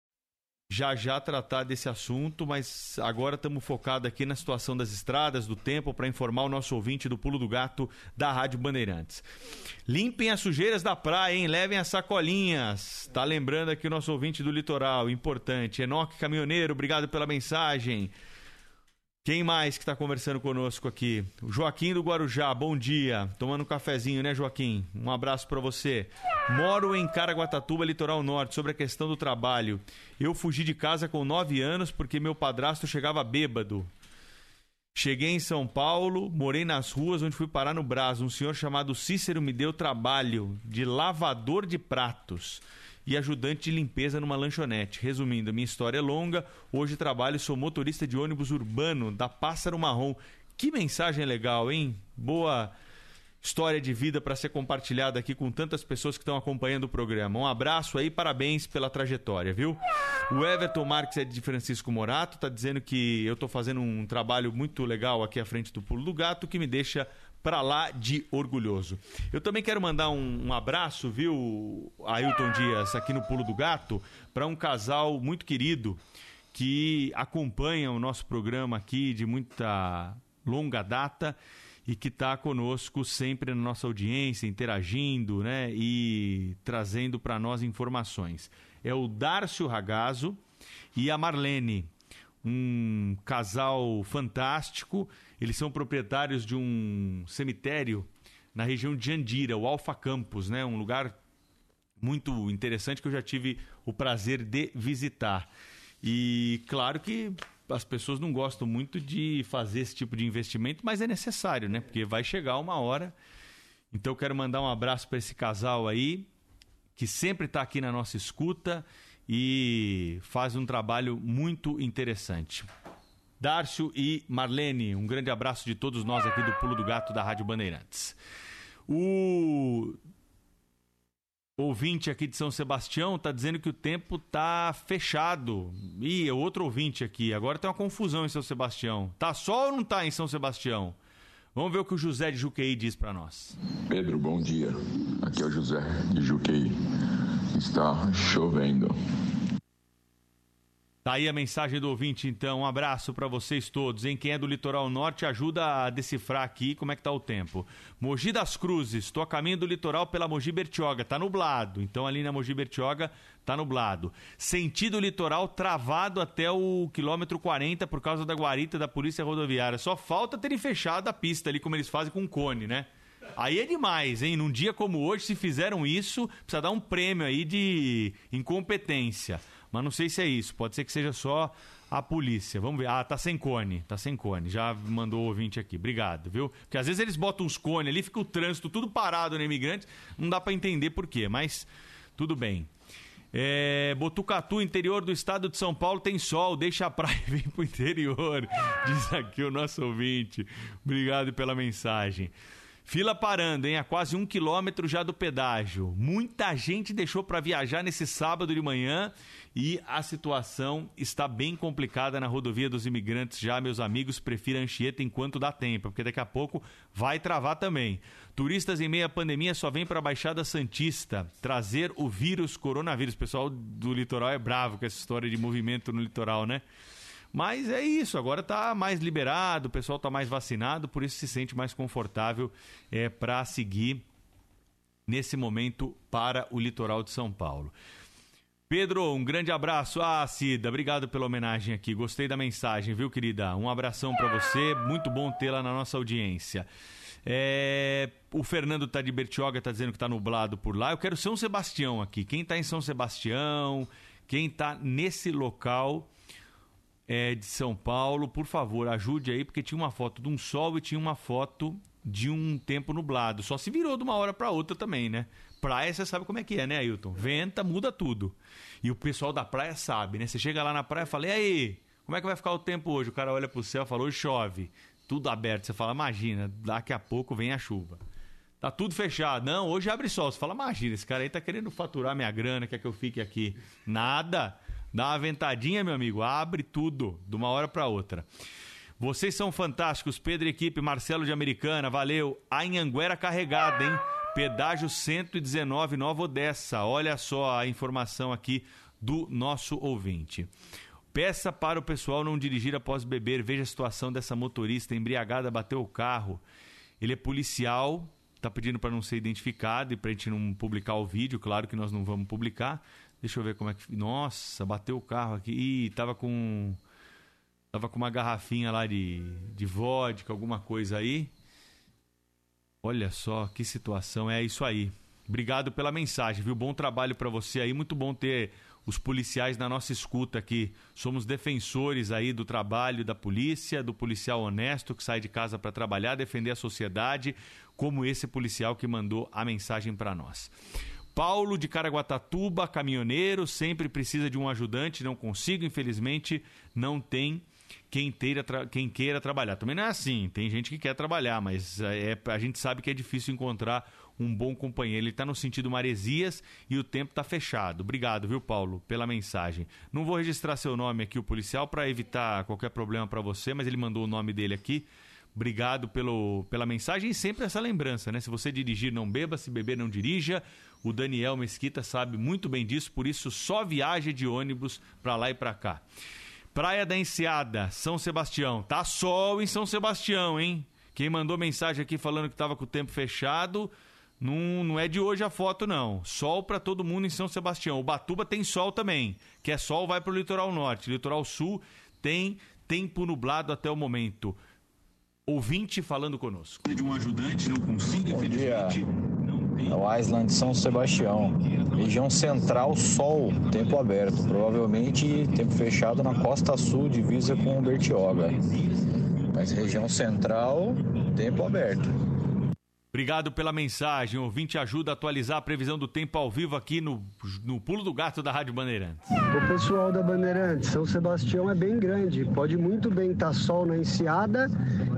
Já já tratar desse assunto, mas agora estamos focados aqui na situação das estradas, do tempo, para informar o nosso ouvinte do Pulo do Gato da Rádio Bandeirantes. Limpem as sujeiras da praia, hein? Levem as sacolinhas. Tá lembrando aqui o nosso ouvinte do litoral, importante. Enoque Caminhoneiro, obrigado pela mensagem. Quem mais que está conversando conosco aqui? O Joaquim do Guarujá, bom dia. Tomando um cafezinho, né, Joaquim? Um abraço para você. Moro em Caraguatatuba, litoral norte, sobre a questão do trabalho. Eu fugi de casa com nove anos porque meu padrasto chegava bêbado. Cheguei em São Paulo, morei nas ruas onde fui parar no Brás. Um senhor chamado Cícero me deu trabalho de lavador de pratos e ajudante de limpeza numa lanchonete. Resumindo, minha história é longa. Hoje trabalho, sou motorista de ônibus urbano da Pássaro Marrom. Que mensagem legal, hein? Boa história de vida para ser compartilhada aqui com tantas pessoas que estão acompanhando o programa. Um abraço aí, parabéns pela trajetória, viu? O Everton Marques é de Francisco Morato, tá dizendo que eu estou fazendo um trabalho muito legal aqui à frente do Pulo do Gato, que me deixa para lá de orgulhoso. Eu também quero mandar um, um, abraço, viu, Ailton Dias, aqui no Pulo do Gato, para um casal muito querido que acompanha o nosso programa aqui de muita longa data e que está conosco sempre na nossa audiência, interagindo né, e trazendo para nós informações. É o Dárcio Ragazzo e a Marlene, um casal fantástico. Eles são proprietários de um cemitério na região de Andira, o Alfa Campos, né, um lugar muito interessante que eu já tive o prazer de visitar. E claro que as pessoas não gostam muito de fazer esse tipo de investimento, mas é necessário, né? Porque vai chegar uma hora. Então eu quero mandar um abraço para esse casal aí, que sempre está aqui na nossa escuta e faz um trabalho muito interessante. Dárcio e Marlene, um grande abraço de todos nós aqui do Pulo do Gato da Rádio Bandeirantes. O ouvinte aqui de São Sebastião está dizendo que o tempo tá fechado. Ih, é outro ouvinte aqui. Agora tem uma confusão em São Sebastião. Tá sol ou não tá em São Sebastião? Vamos ver o que o José de Juqueí diz para nós. Pedro, bom dia. Aqui é o José de Juqueí. Está chovendo. Tá aí a mensagem do ouvinte, então. Um abraço para vocês todos. Em quem é do litoral norte, ajuda a decifrar aqui como é que tá o tempo. Mogi das Cruzes, estou a caminho do litoral pela Mogi Bertioga, tá nublado. Então ali na Mogi Bertioga tá nublado. Sentido litoral travado até o quilômetro 40 por causa da guarita da Polícia Rodoviária. Só falta terem fechado a pista ali como eles fazem com o cone, né? Aí é demais, hein? Num dia como hoje, se fizeram isso, precisa dar um prêmio aí de incompetência. Mas não sei se é isso. Pode ser que seja só a polícia. Vamos ver. Ah, tá sem cone. Tá sem cone. Já mandou o ouvinte aqui. Obrigado, viu? Porque às vezes eles botam uns cones ali, fica o trânsito tudo parado no imigrante. Não dá para entender por quê, mas tudo bem. É, Botucatu, interior do estado de São Paulo, tem sol, deixa a praia e vem pro interior. Diz aqui o nosso ouvinte. Obrigado pela mensagem. Fila parando, hein? A quase um quilômetro já do pedágio. Muita gente deixou para viajar nesse sábado de manhã e a situação está bem complicada na rodovia dos imigrantes já, meus amigos. Prefira Anchieta enquanto dá tempo, porque daqui a pouco vai travar também. Turistas em meia pandemia só vêm para a Baixada Santista trazer o vírus coronavírus. O pessoal do litoral é bravo com essa história de movimento no litoral, né? Mas é isso, agora está mais liberado, o pessoal está mais vacinado, por isso se sente mais confortável é, para seguir nesse momento para o litoral de São Paulo. Pedro, um grande abraço. Ah, Cida, obrigado pela homenagem aqui. Gostei da mensagem, viu, querida? Um abração para você. Muito bom tê-la na nossa audiência. É... O Fernando tá de Bertioga, tá dizendo que tá nublado por lá. Eu quero São Sebastião aqui. Quem tá em São Sebastião, quem tá nesse local é, de São Paulo, por favor, ajude aí, porque tinha uma foto de um sol e tinha uma foto de um tempo nublado. Só se virou de uma hora para outra também, né? Praia, você sabe como é que é, né, Ailton? Venta, muda tudo. E o pessoal da praia sabe, né? Você chega lá na praia e fala, e aí, como é que vai ficar o tempo hoje? O cara olha pro céu e fala, hoje chove. Tudo aberto. Você fala, imagina, daqui a pouco vem a chuva. Tá tudo fechado. Não, hoje abre sol. Você fala, imagina, esse cara aí tá querendo faturar minha grana, quer que eu fique aqui. Nada. Dá uma ventadinha, meu amigo, abre tudo de uma hora para outra. Vocês são fantásticos, Pedro Equipe, Marcelo de Americana, valeu. A carregada, hein? Pedágio 119, Nova Odessa. Olha só a informação aqui do nosso ouvinte. Peça para o pessoal não dirigir após beber. Veja a situação dessa motorista embriagada, bateu o carro. Ele é policial, está pedindo para não ser identificado e para a gente não publicar o vídeo. Claro que nós não vamos publicar. Deixa eu ver como é que. Nossa, bateu o carro aqui. Ih, tava com. Tava com uma garrafinha lá de, de vodka, alguma coisa aí. Olha só que situação, é isso aí. Obrigado pela mensagem, viu? Bom trabalho para você aí. Muito bom ter os policiais na nossa escuta aqui. Somos defensores aí do trabalho da polícia, do policial honesto que sai de casa para trabalhar, defender a sociedade, como esse policial que mandou a mensagem para nós. Paulo de Caraguatatuba, caminhoneiro, sempre precisa de um ajudante, não consigo, infelizmente, não tem quem, teira, quem queira trabalhar. Também não é assim, tem gente que quer trabalhar, mas é, a gente sabe que é difícil encontrar um bom companheiro. Ele está no sentido Maresias e o tempo está fechado. Obrigado, viu, Paulo, pela mensagem. Não vou registrar seu nome aqui, o policial, para evitar qualquer problema para você, mas ele mandou o nome dele aqui. Obrigado pelo, pela mensagem e sempre essa lembrança, né? Se você dirigir, não beba, se beber, não dirija. O Daniel Mesquita sabe muito bem disso, por isso só viaje de ônibus para lá e para cá. Praia da Enseada, São Sebastião. Tá sol em São Sebastião, hein? Quem mandou mensagem aqui falando que estava com o tempo fechado, não, não é de hoje a foto, não. Sol para todo mundo em São Sebastião. O Batuba tem sol também. Quer sol, vai para o litoral norte. Litoral sul tem tempo nublado até o momento. Ouvinte falando conosco. De um ajudante, não consigo, Bom dia. É o Island São Sebastião. Região central, sol, tempo aberto. Provavelmente tempo fechado na costa sul, divisa com Bertioga. Mas região central, tempo aberto. Obrigado pela mensagem. O ouvinte ajuda a atualizar a previsão do tempo ao vivo aqui no, no Pulo do Gato da Rádio Bandeirantes. O pessoal da Bandeirantes, São Sebastião é bem grande. Pode muito bem estar sol na Enseada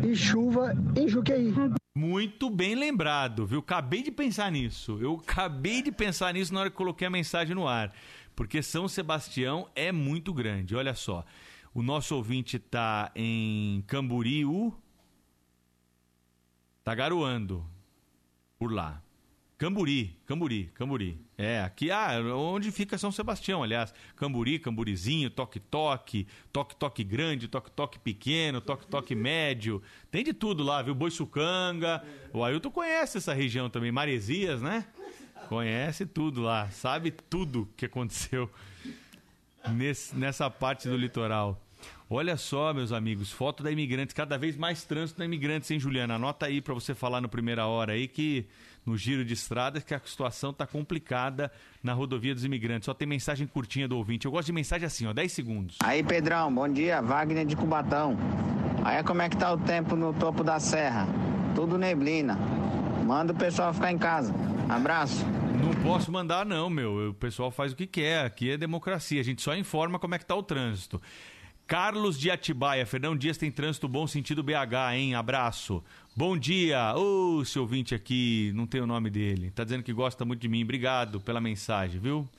e chuva em Juqueí. Muito bem lembrado, viu? Acabei de pensar nisso. Eu acabei de pensar nisso na hora que coloquei a mensagem no ar. Porque São Sebastião é muito grande. Olha só. O nosso ouvinte está em Camboriú. Tá garoando por lá. Camburi, Camburi, Camburi. É, aqui, ah, onde fica São Sebastião, aliás. Camburi, Camburizinho, toque-toque, toque-toque grande, toque-toque pequeno, toque-toque médio. Tem de tudo lá, viu? Boiçucanga. O Ailton conhece essa região também, Maresias, né? Conhece tudo lá, sabe tudo que aconteceu nesse, nessa parte do litoral. Olha só, meus amigos, foto da Imigrantes, cada vez mais trânsito da Imigrantes, hein, Juliana? Anota aí para você falar no primeira hora aí que no giro de estradas que a situação está complicada na rodovia dos imigrantes. Só tem mensagem curtinha do ouvinte. Eu gosto de mensagem assim, ó, 10 segundos. Aí, Pedrão, bom dia, Wagner de Cubatão. Aí, como é que tá o tempo no topo da serra? Tudo neblina. Manda o pessoal ficar em casa. Abraço. Não posso mandar não, meu. O pessoal faz o que quer. Aqui é democracia. A gente só informa como é que tá o trânsito. Carlos de Atibaia, Fernão Dias tem trânsito bom sentido BH, hein? Abraço. Bom dia. Ô, oh, seu ouvinte aqui, não tem o nome dele. Tá dizendo que gosta muito de mim. Obrigado pela mensagem, viu?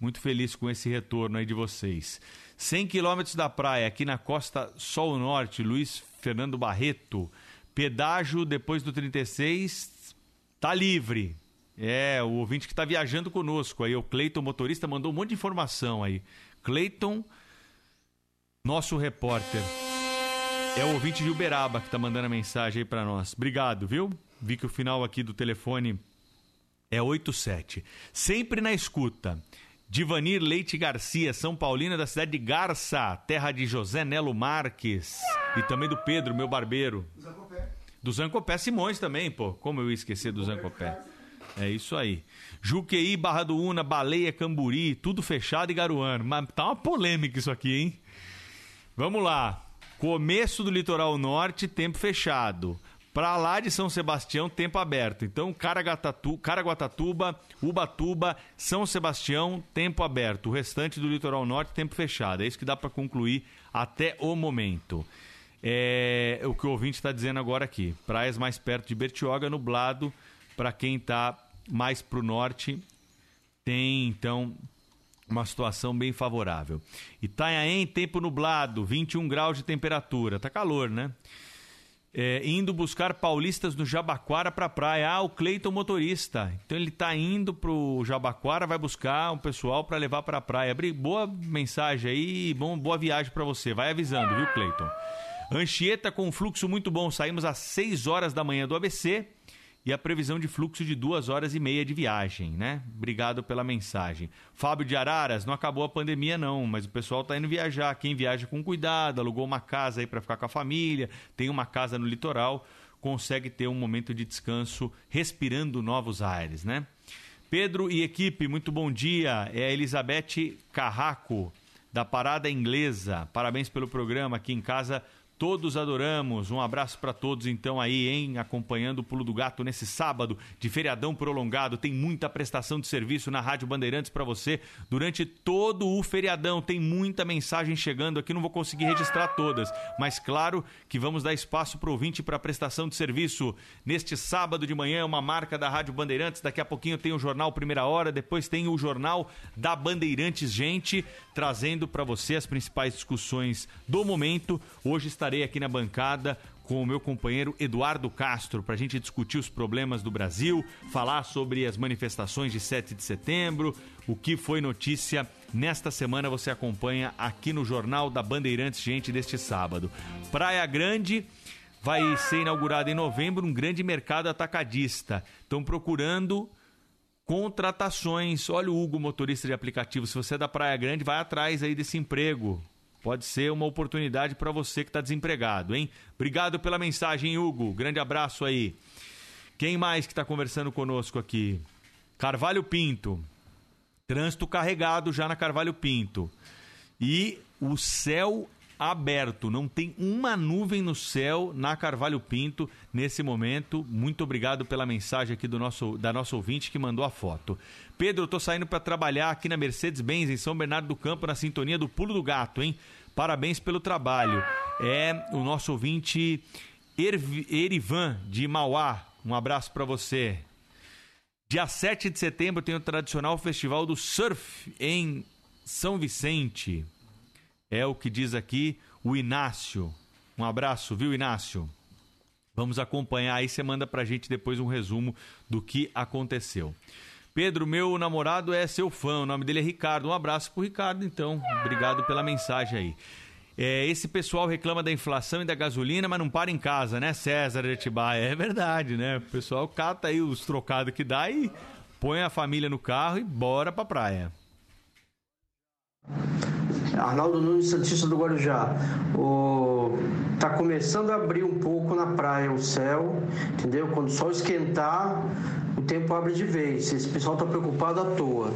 Muito feliz com esse retorno aí de vocês. 100 quilômetros da praia, aqui na costa Sol Norte, Luiz Fernando Barreto. Pedágio depois do 36 tá livre. É, o ouvinte que está viajando conosco aí, o Cleiton, motorista, mandou um monte de informação aí. Cleiton nosso repórter. É o ouvinte de Uberaba que está mandando a mensagem aí para nós. Obrigado, viu? Vi que o final aqui do telefone é 87. Sempre na escuta. Divanir Leite Garcia, São Paulina da cidade de Garça, terra de José Nelo Marques e também do Pedro, meu barbeiro. Do Zancopé. Do Zancopé Simões também, pô. Como eu ia esquecer do Zancopé. É isso aí. Juqueí, Barra do Una, Baleia, Camburi, tudo fechado e garuano. Mas tá uma polêmica isso aqui, hein? Vamos lá. Começo do litoral norte, tempo fechado. Para lá de São Sebastião, tempo aberto. Então, Caraguatatuba, Ubatuba, São Sebastião, tempo aberto. O restante do litoral norte, tempo fechado. É isso que dá para concluir até o momento. É o que o ouvinte está dizendo agora aqui. Praias mais perto de Bertioga, nublado. Para quem está mais para o norte, tem então uma situação bem favorável. Itanhaém, tempo nublado, 21 graus de temperatura. Tá calor, né? É, indo buscar paulistas no Jabaquara para praia. Ah, o Cleiton motorista. Então ele tá indo pro Jabaquara, vai buscar um pessoal para levar para a praia. Boa mensagem aí, bom, boa viagem para você. Vai avisando, viu, Cleiton? Anchieta com fluxo muito bom. Saímos às 6 horas da manhã do ABC e a previsão de fluxo de duas horas e meia de viagem, né? Obrigado pela mensagem. Fábio de Araras, não acabou a pandemia não, mas o pessoal tá indo viajar. Quem viaja com cuidado, alugou uma casa aí para ficar com a família, tem uma casa no litoral, consegue ter um momento de descanso respirando novos ares, né? Pedro e equipe, muito bom dia. É a Elizabeth Carraco, da Parada Inglesa. Parabéns pelo programa aqui em casa Todos adoramos. Um abraço para todos então aí, hein? Acompanhando o Pulo do Gato nesse sábado de feriadão prolongado. Tem muita prestação de serviço na Rádio Bandeirantes para você durante todo o feriadão. Tem muita mensagem chegando aqui, não vou conseguir registrar todas, mas claro que vamos dar espaço para o ouvinte para prestação de serviço neste sábado de manhã, uma marca da Rádio Bandeirantes. Daqui a pouquinho tem o jornal Primeira Hora, depois tem o jornal da Bandeirantes Gente, trazendo para você as principais discussões do momento. Hoje estarei estarei aqui na bancada com o meu companheiro Eduardo Castro para a gente discutir os problemas do Brasil, falar sobre as manifestações de 7 de setembro, o que foi notícia nesta semana você acompanha aqui no Jornal da Bandeirantes Gente deste sábado. Praia Grande vai ser inaugurado em novembro um grande mercado atacadista. Estão procurando contratações. Olha o Hugo, motorista de aplicativo. Se você é da Praia Grande, vai atrás aí desse emprego. Pode ser uma oportunidade para você que está desempregado, hein? Obrigado pela mensagem, Hugo. Grande abraço aí. Quem mais que está conversando conosco aqui? Carvalho Pinto. Trânsito carregado já na Carvalho Pinto. E o céu aberto, não tem uma nuvem no céu na Carvalho Pinto nesse momento. Muito obrigado pela mensagem aqui do nosso, da nossa ouvinte que mandou a foto. Pedro, eu tô saindo para trabalhar aqui na Mercedes-Benz em São Bernardo do Campo na sintonia do Pulo do Gato, hein? Parabéns pelo trabalho. É o nosso ouvinte Erivan de Mauá. Um abraço para você. Dia 7 de setembro tem o tradicional Festival do Surf em São Vicente. É o que diz aqui o Inácio. Um abraço, viu, Inácio? Vamos acompanhar aí, você manda pra gente depois um resumo do que aconteceu. Pedro, meu namorado é seu fã, o nome dele é Ricardo. Um abraço pro Ricardo, então. Obrigado pela mensagem aí. É, esse pessoal reclama da inflação e da gasolina, mas não para em casa, né, César de Atibaia? É verdade, né? O pessoal cata aí os trocados que dá e põe a família no carro e bora pra praia. Arnaldo Nunes, Santista do Guarujá. O... Tá começando a abrir um pouco na praia o céu, entendeu? Quando o sol esquentar, o tempo abre de vez. Esse pessoal tá preocupado à toa.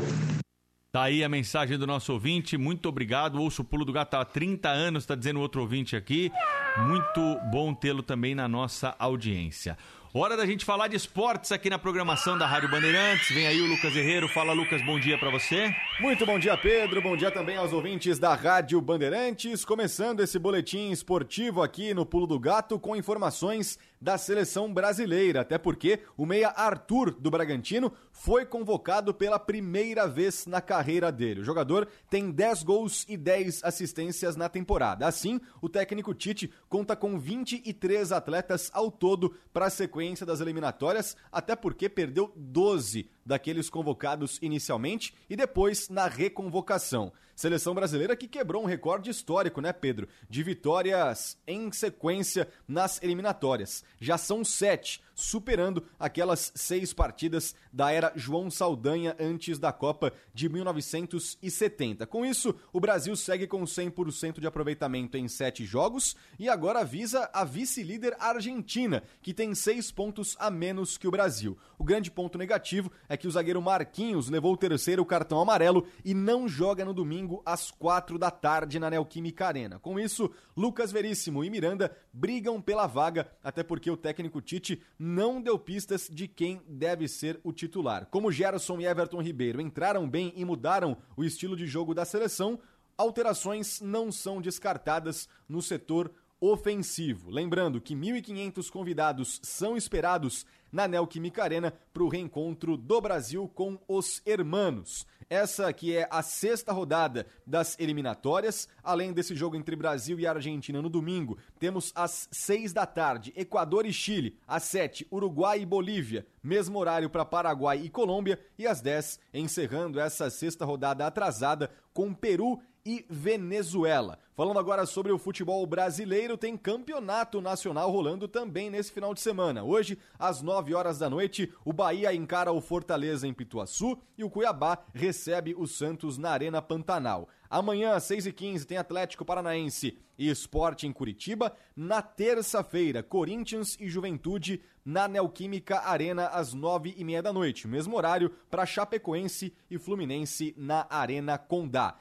Tá aí a mensagem do nosso ouvinte. Muito obrigado. Ouço o Pulo do Gato há 30 anos, está dizendo outro ouvinte aqui. Muito bom tê-lo também na nossa audiência. Hora da gente falar de esportes aqui na programação da Rádio Bandeirantes. Vem aí o Lucas Herreiro. Fala, Lucas, bom dia para você. Muito bom dia, Pedro. Bom dia também aos ouvintes da Rádio Bandeirantes. Começando esse boletim esportivo aqui no Pulo do Gato com informações da seleção brasileira, até porque o meia Arthur do Bragantino foi convocado pela primeira vez na carreira dele. O jogador tem 10 gols e 10 assistências na temporada. Assim, o técnico Tite conta com 23 atletas ao todo para a sequência das eliminatórias, até porque perdeu 12 daqueles convocados inicialmente e depois na reconvocação. Seleção brasileira que quebrou um recorde histórico, né, Pedro? De vitórias em sequência nas eliminatórias. Já são sete, superando aquelas seis partidas da era João Saldanha antes da Copa de 1970. Com isso, o Brasil segue com 100% de aproveitamento em sete jogos e agora visa a vice-líder Argentina, que tem seis pontos a menos que o Brasil. O grande ponto negativo é que o zagueiro Marquinhos levou o terceiro cartão amarelo e não joga no domingo às quatro da tarde na Neoquímica Arena. Com isso, Lucas Veríssimo e Miranda brigam pela vaga, até porque o técnico Tite não deu pistas de quem deve ser o titular. Como Gerson e Everton Ribeiro entraram bem e mudaram o estilo de jogo da seleção, alterações não são descartadas no setor ofensivo. Lembrando que 1.500 convidados são esperados na Neoquímica Arena para o reencontro do Brasil com os hermanos. Essa que é a sexta rodada das eliminatórias. Além desse jogo entre Brasil e Argentina no domingo, temos às seis da tarde Equador e Chile, às sete Uruguai e Bolívia, mesmo horário para Paraguai e Colômbia, e às dez encerrando essa sexta rodada atrasada com Peru e Venezuela. Falando agora sobre o futebol brasileiro, tem campeonato nacional rolando também nesse final de semana. Hoje, às nove 9 horas da noite, o Bahia encara o Fortaleza em Pituaçu e o Cuiabá recebe o Santos na Arena Pantanal. Amanhã, às 6h15, tem Atlético Paranaense e Esporte em Curitiba. Na terça-feira, Corinthians e Juventude na Neoquímica Arena às 9h30 da noite. Mesmo horário para Chapecoense e Fluminense na Arena Condá.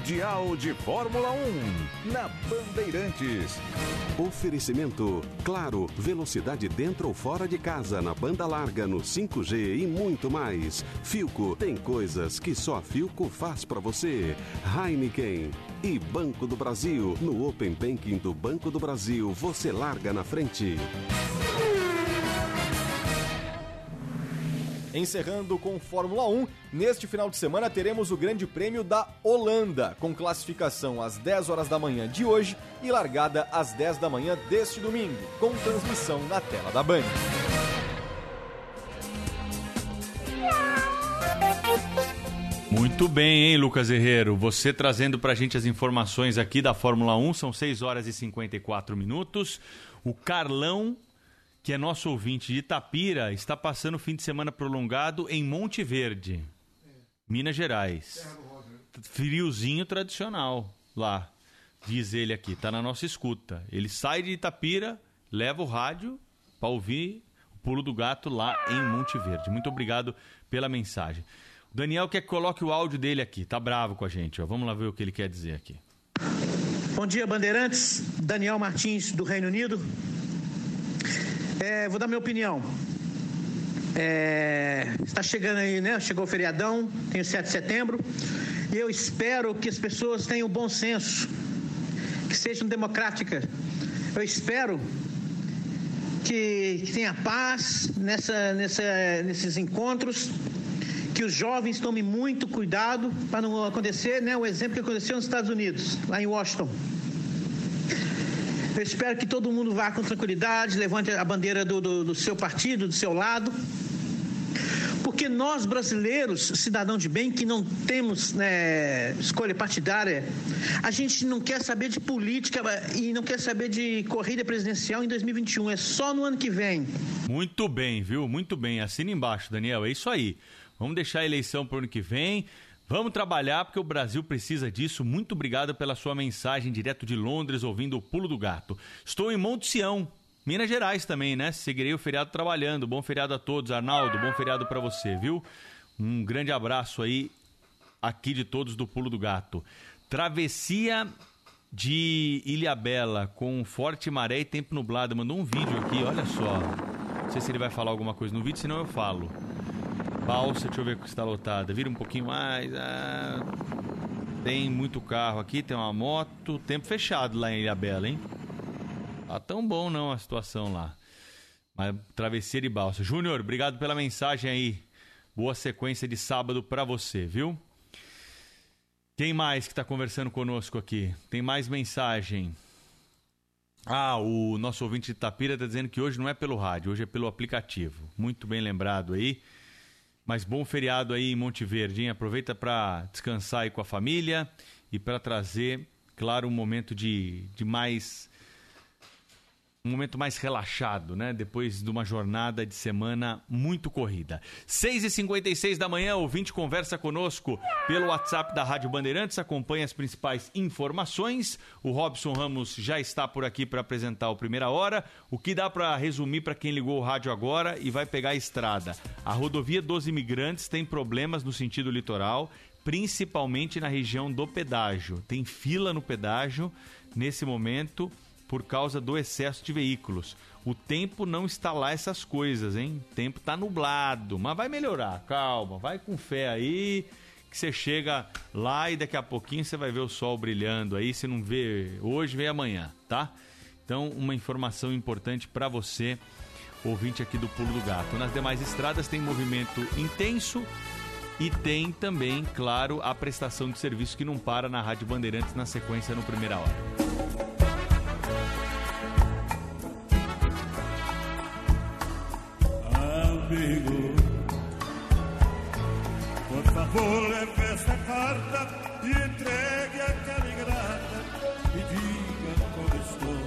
Mundial de Fórmula 1 na Bandeirantes. Oferecimento Claro, velocidade dentro ou fora de casa, na banda larga, no 5G e muito mais. Filco tem coisas que só a Filco faz para você. Heineken e Banco do Brasil. No Open Banking do Banco do Brasil, você larga na frente. Encerrando com Fórmula 1, neste final de semana teremos o Grande Prêmio da Holanda, com classificação às 10 horas da manhã de hoje e largada às 10 da manhã deste domingo, com transmissão na tela da Band. Muito bem, hein, Lucas Herrero? Você trazendo pra gente as informações aqui da Fórmula 1, são 6 horas e 54 minutos. O Carlão que é nosso ouvinte de Itapira, está passando o fim de semana prolongado em Monte Verde, Minas Gerais. Friozinho tradicional lá, diz ele aqui, está na nossa escuta. Ele sai de Itapira, leva o rádio para ouvir o pulo do gato lá em Monte Verde. Muito obrigado pela mensagem. O Daniel quer que coloque o áudio dele aqui, tá bravo com a gente. Ó. Vamos lá ver o que ele quer dizer aqui. Bom dia, Bandeirantes. Daniel Martins, do Reino Unido. É, vou dar minha opinião. É, está chegando aí, né? Chegou o feriadão, tem o 7 de setembro. E eu espero que as pessoas tenham bom senso, que sejam democráticas. Eu espero que, que tenha paz nessa, nessa, nesses encontros, que os jovens tomem muito cuidado para não acontecer, né? O exemplo que aconteceu nos Estados Unidos, lá em Washington. Eu espero que todo mundo vá com tranquilidade, levante a bandeira do, do, do seu partido, do seu lado. Porque nós, brasileiros, cidadão de bem, que não temos né, escolha partidária, a gente não quer saber de política e não quer saber de corrida presidencial em 2021. É só no ano que vem. Muito bem, viu? Muito bem. Assina embaixo, Daniel. É isso aí. Vamos deixar a eleição para o ano que vem. Vamos trabalhar porque o Brasil precisa disso. Muito obrigado pela sua mensagem direto de Londres, ouvindo o Pulo do Gato. Estou em Monte Sião, Minas Gerais também, né? Seguirei o feriado trabalhando. Bom feriado a todos, Arnaldo. Bom feriado para você, viu? Um grande abraço aí aqui de todos do Pulo do Gato. Travessia de Ilhabela com forte maré e tempo nublado. Mandou um vídeo aqui, olha só. Não sei se ele vai falar alguma coisa no vídeo, senão eu falo. Balsa, deixa eu ver se está lotada. Vira um pouquinho mais. Ah, tem muito carro aqui, tem uma moto. Tempo fechado lá em Ilhabela, hein? Tá tão bom não a situação lá. Mas travessia de balsa. Júnior, obrigado pela mensagem aí. Boa sequência de sábado para você, viu? Quem mais que está conversando conosco aqui? Tem mais mensagem. Ah, o nosso ouvinte de Itapira está dizendo que hoje não é pelo rádio, hoje é pelo aplicativo. Muito bem lembrado aí. Mas bom feriado aí em Monte Verde, hein? Aproveita para descansar aí com a família e para trazer, claro, um momento de, de mais um momento mais relaxado, né? Depois de uma jornada de semana muito corrida. 6h56 da manhã, o ouvinte conversa conosco pelo WhatsApp da Rádio Bandeirantes, acompanha as principais informações. O Robson Ramos já está por aqui para apresentar o Primeira Hora. O que dá para resumir para quem ligou o rádio agora e vai pegar a estrada? A rodovia dos imigrantes tem problemas no sentido litoral, principalmente na região do pedágio. Tem fila no pedágio nesse momento por causa do excesso de veículos. O tempo não está lá essas coisas, hein? O tempo está nublado, mas vai melhorar. Calma, vai com fé aí, que você chega lá e daqui a pouquinho você vai ver o sol brilhando aí. Se não vê hoje, vê amanhã, tá? Então, uma informação importante para você, ouvinte aqui do Pulo do Gato. Nas demais estradas tem movimento intenso e tem também, claro, a prestação de serviço que não para na Rádio Bandeirantes na sequência no Primeira Hora. amigo. Por favor, leve esta carta e entregue a caligrata e diga como estou.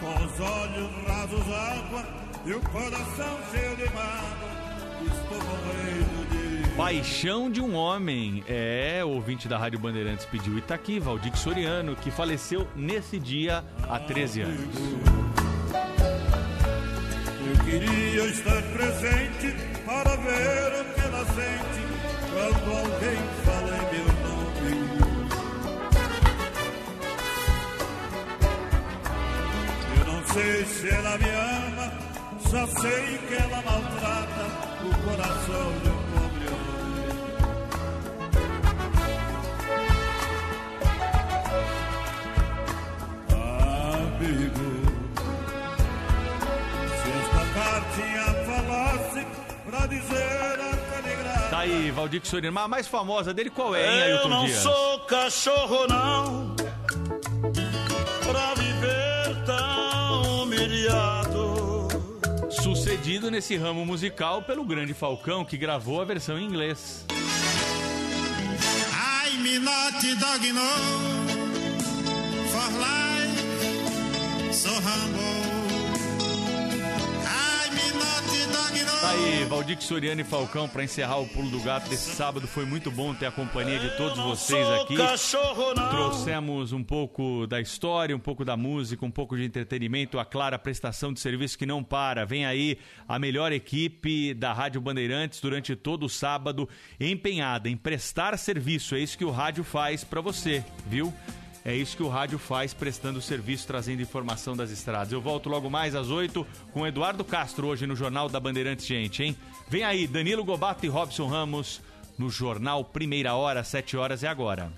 Com os olhos rasos água e o coração cheio de mágoa, estou morrendo de Paixão de um Homem. É, o ouvinte da Rádio Bandeirantes pediu e tá aqui, Valdir Soriano, que faleceu nesse dia há 13 anos. Eu queria estar presente para ver o que ela sente quando alguém fala em meu nome. Eu não sei se ela me ama, só sei que ela maltrata o coração de Amigo, se esta cartinha falasse pra dizer a caligrafia. Tá aí, Valdir Soriano. Mas a mais famosa dele qual é, hein, Eu Ailton não Dias? sou cachorro, não, pra viver tão humilhado. Sucedido nesse ramo musical pelo grande Falcão, que gravou a versão em inglês. I me not dog no, so. Tá aí, Valdir Soriano e Falcão, pra encerrar o Pulo do Gato desse sábado. Foi muito bom ter a companhia de todos vocês aqui. cachorro. Trouxemos um pouco da história, um pouco da música, um pouco de entretenimento, a clara prestação de serviço que não para. Vem aí a melhor equipe da Rádio Bandeirantes durante todo o sábado, empenhada em prestar serviço. É isso que o rádio faz pra você, viu? É isso que o rádio faz, prestando serviço, trazendo informação das estradas. Eu volto logo mais às 8 com Eduardo Castro, hoje no Jornal da Bandeirantes, gente, hein? Vem aí, Danilo Gobato e Robson Ramos no Jornal Primeira Hora, 7 horas e agora.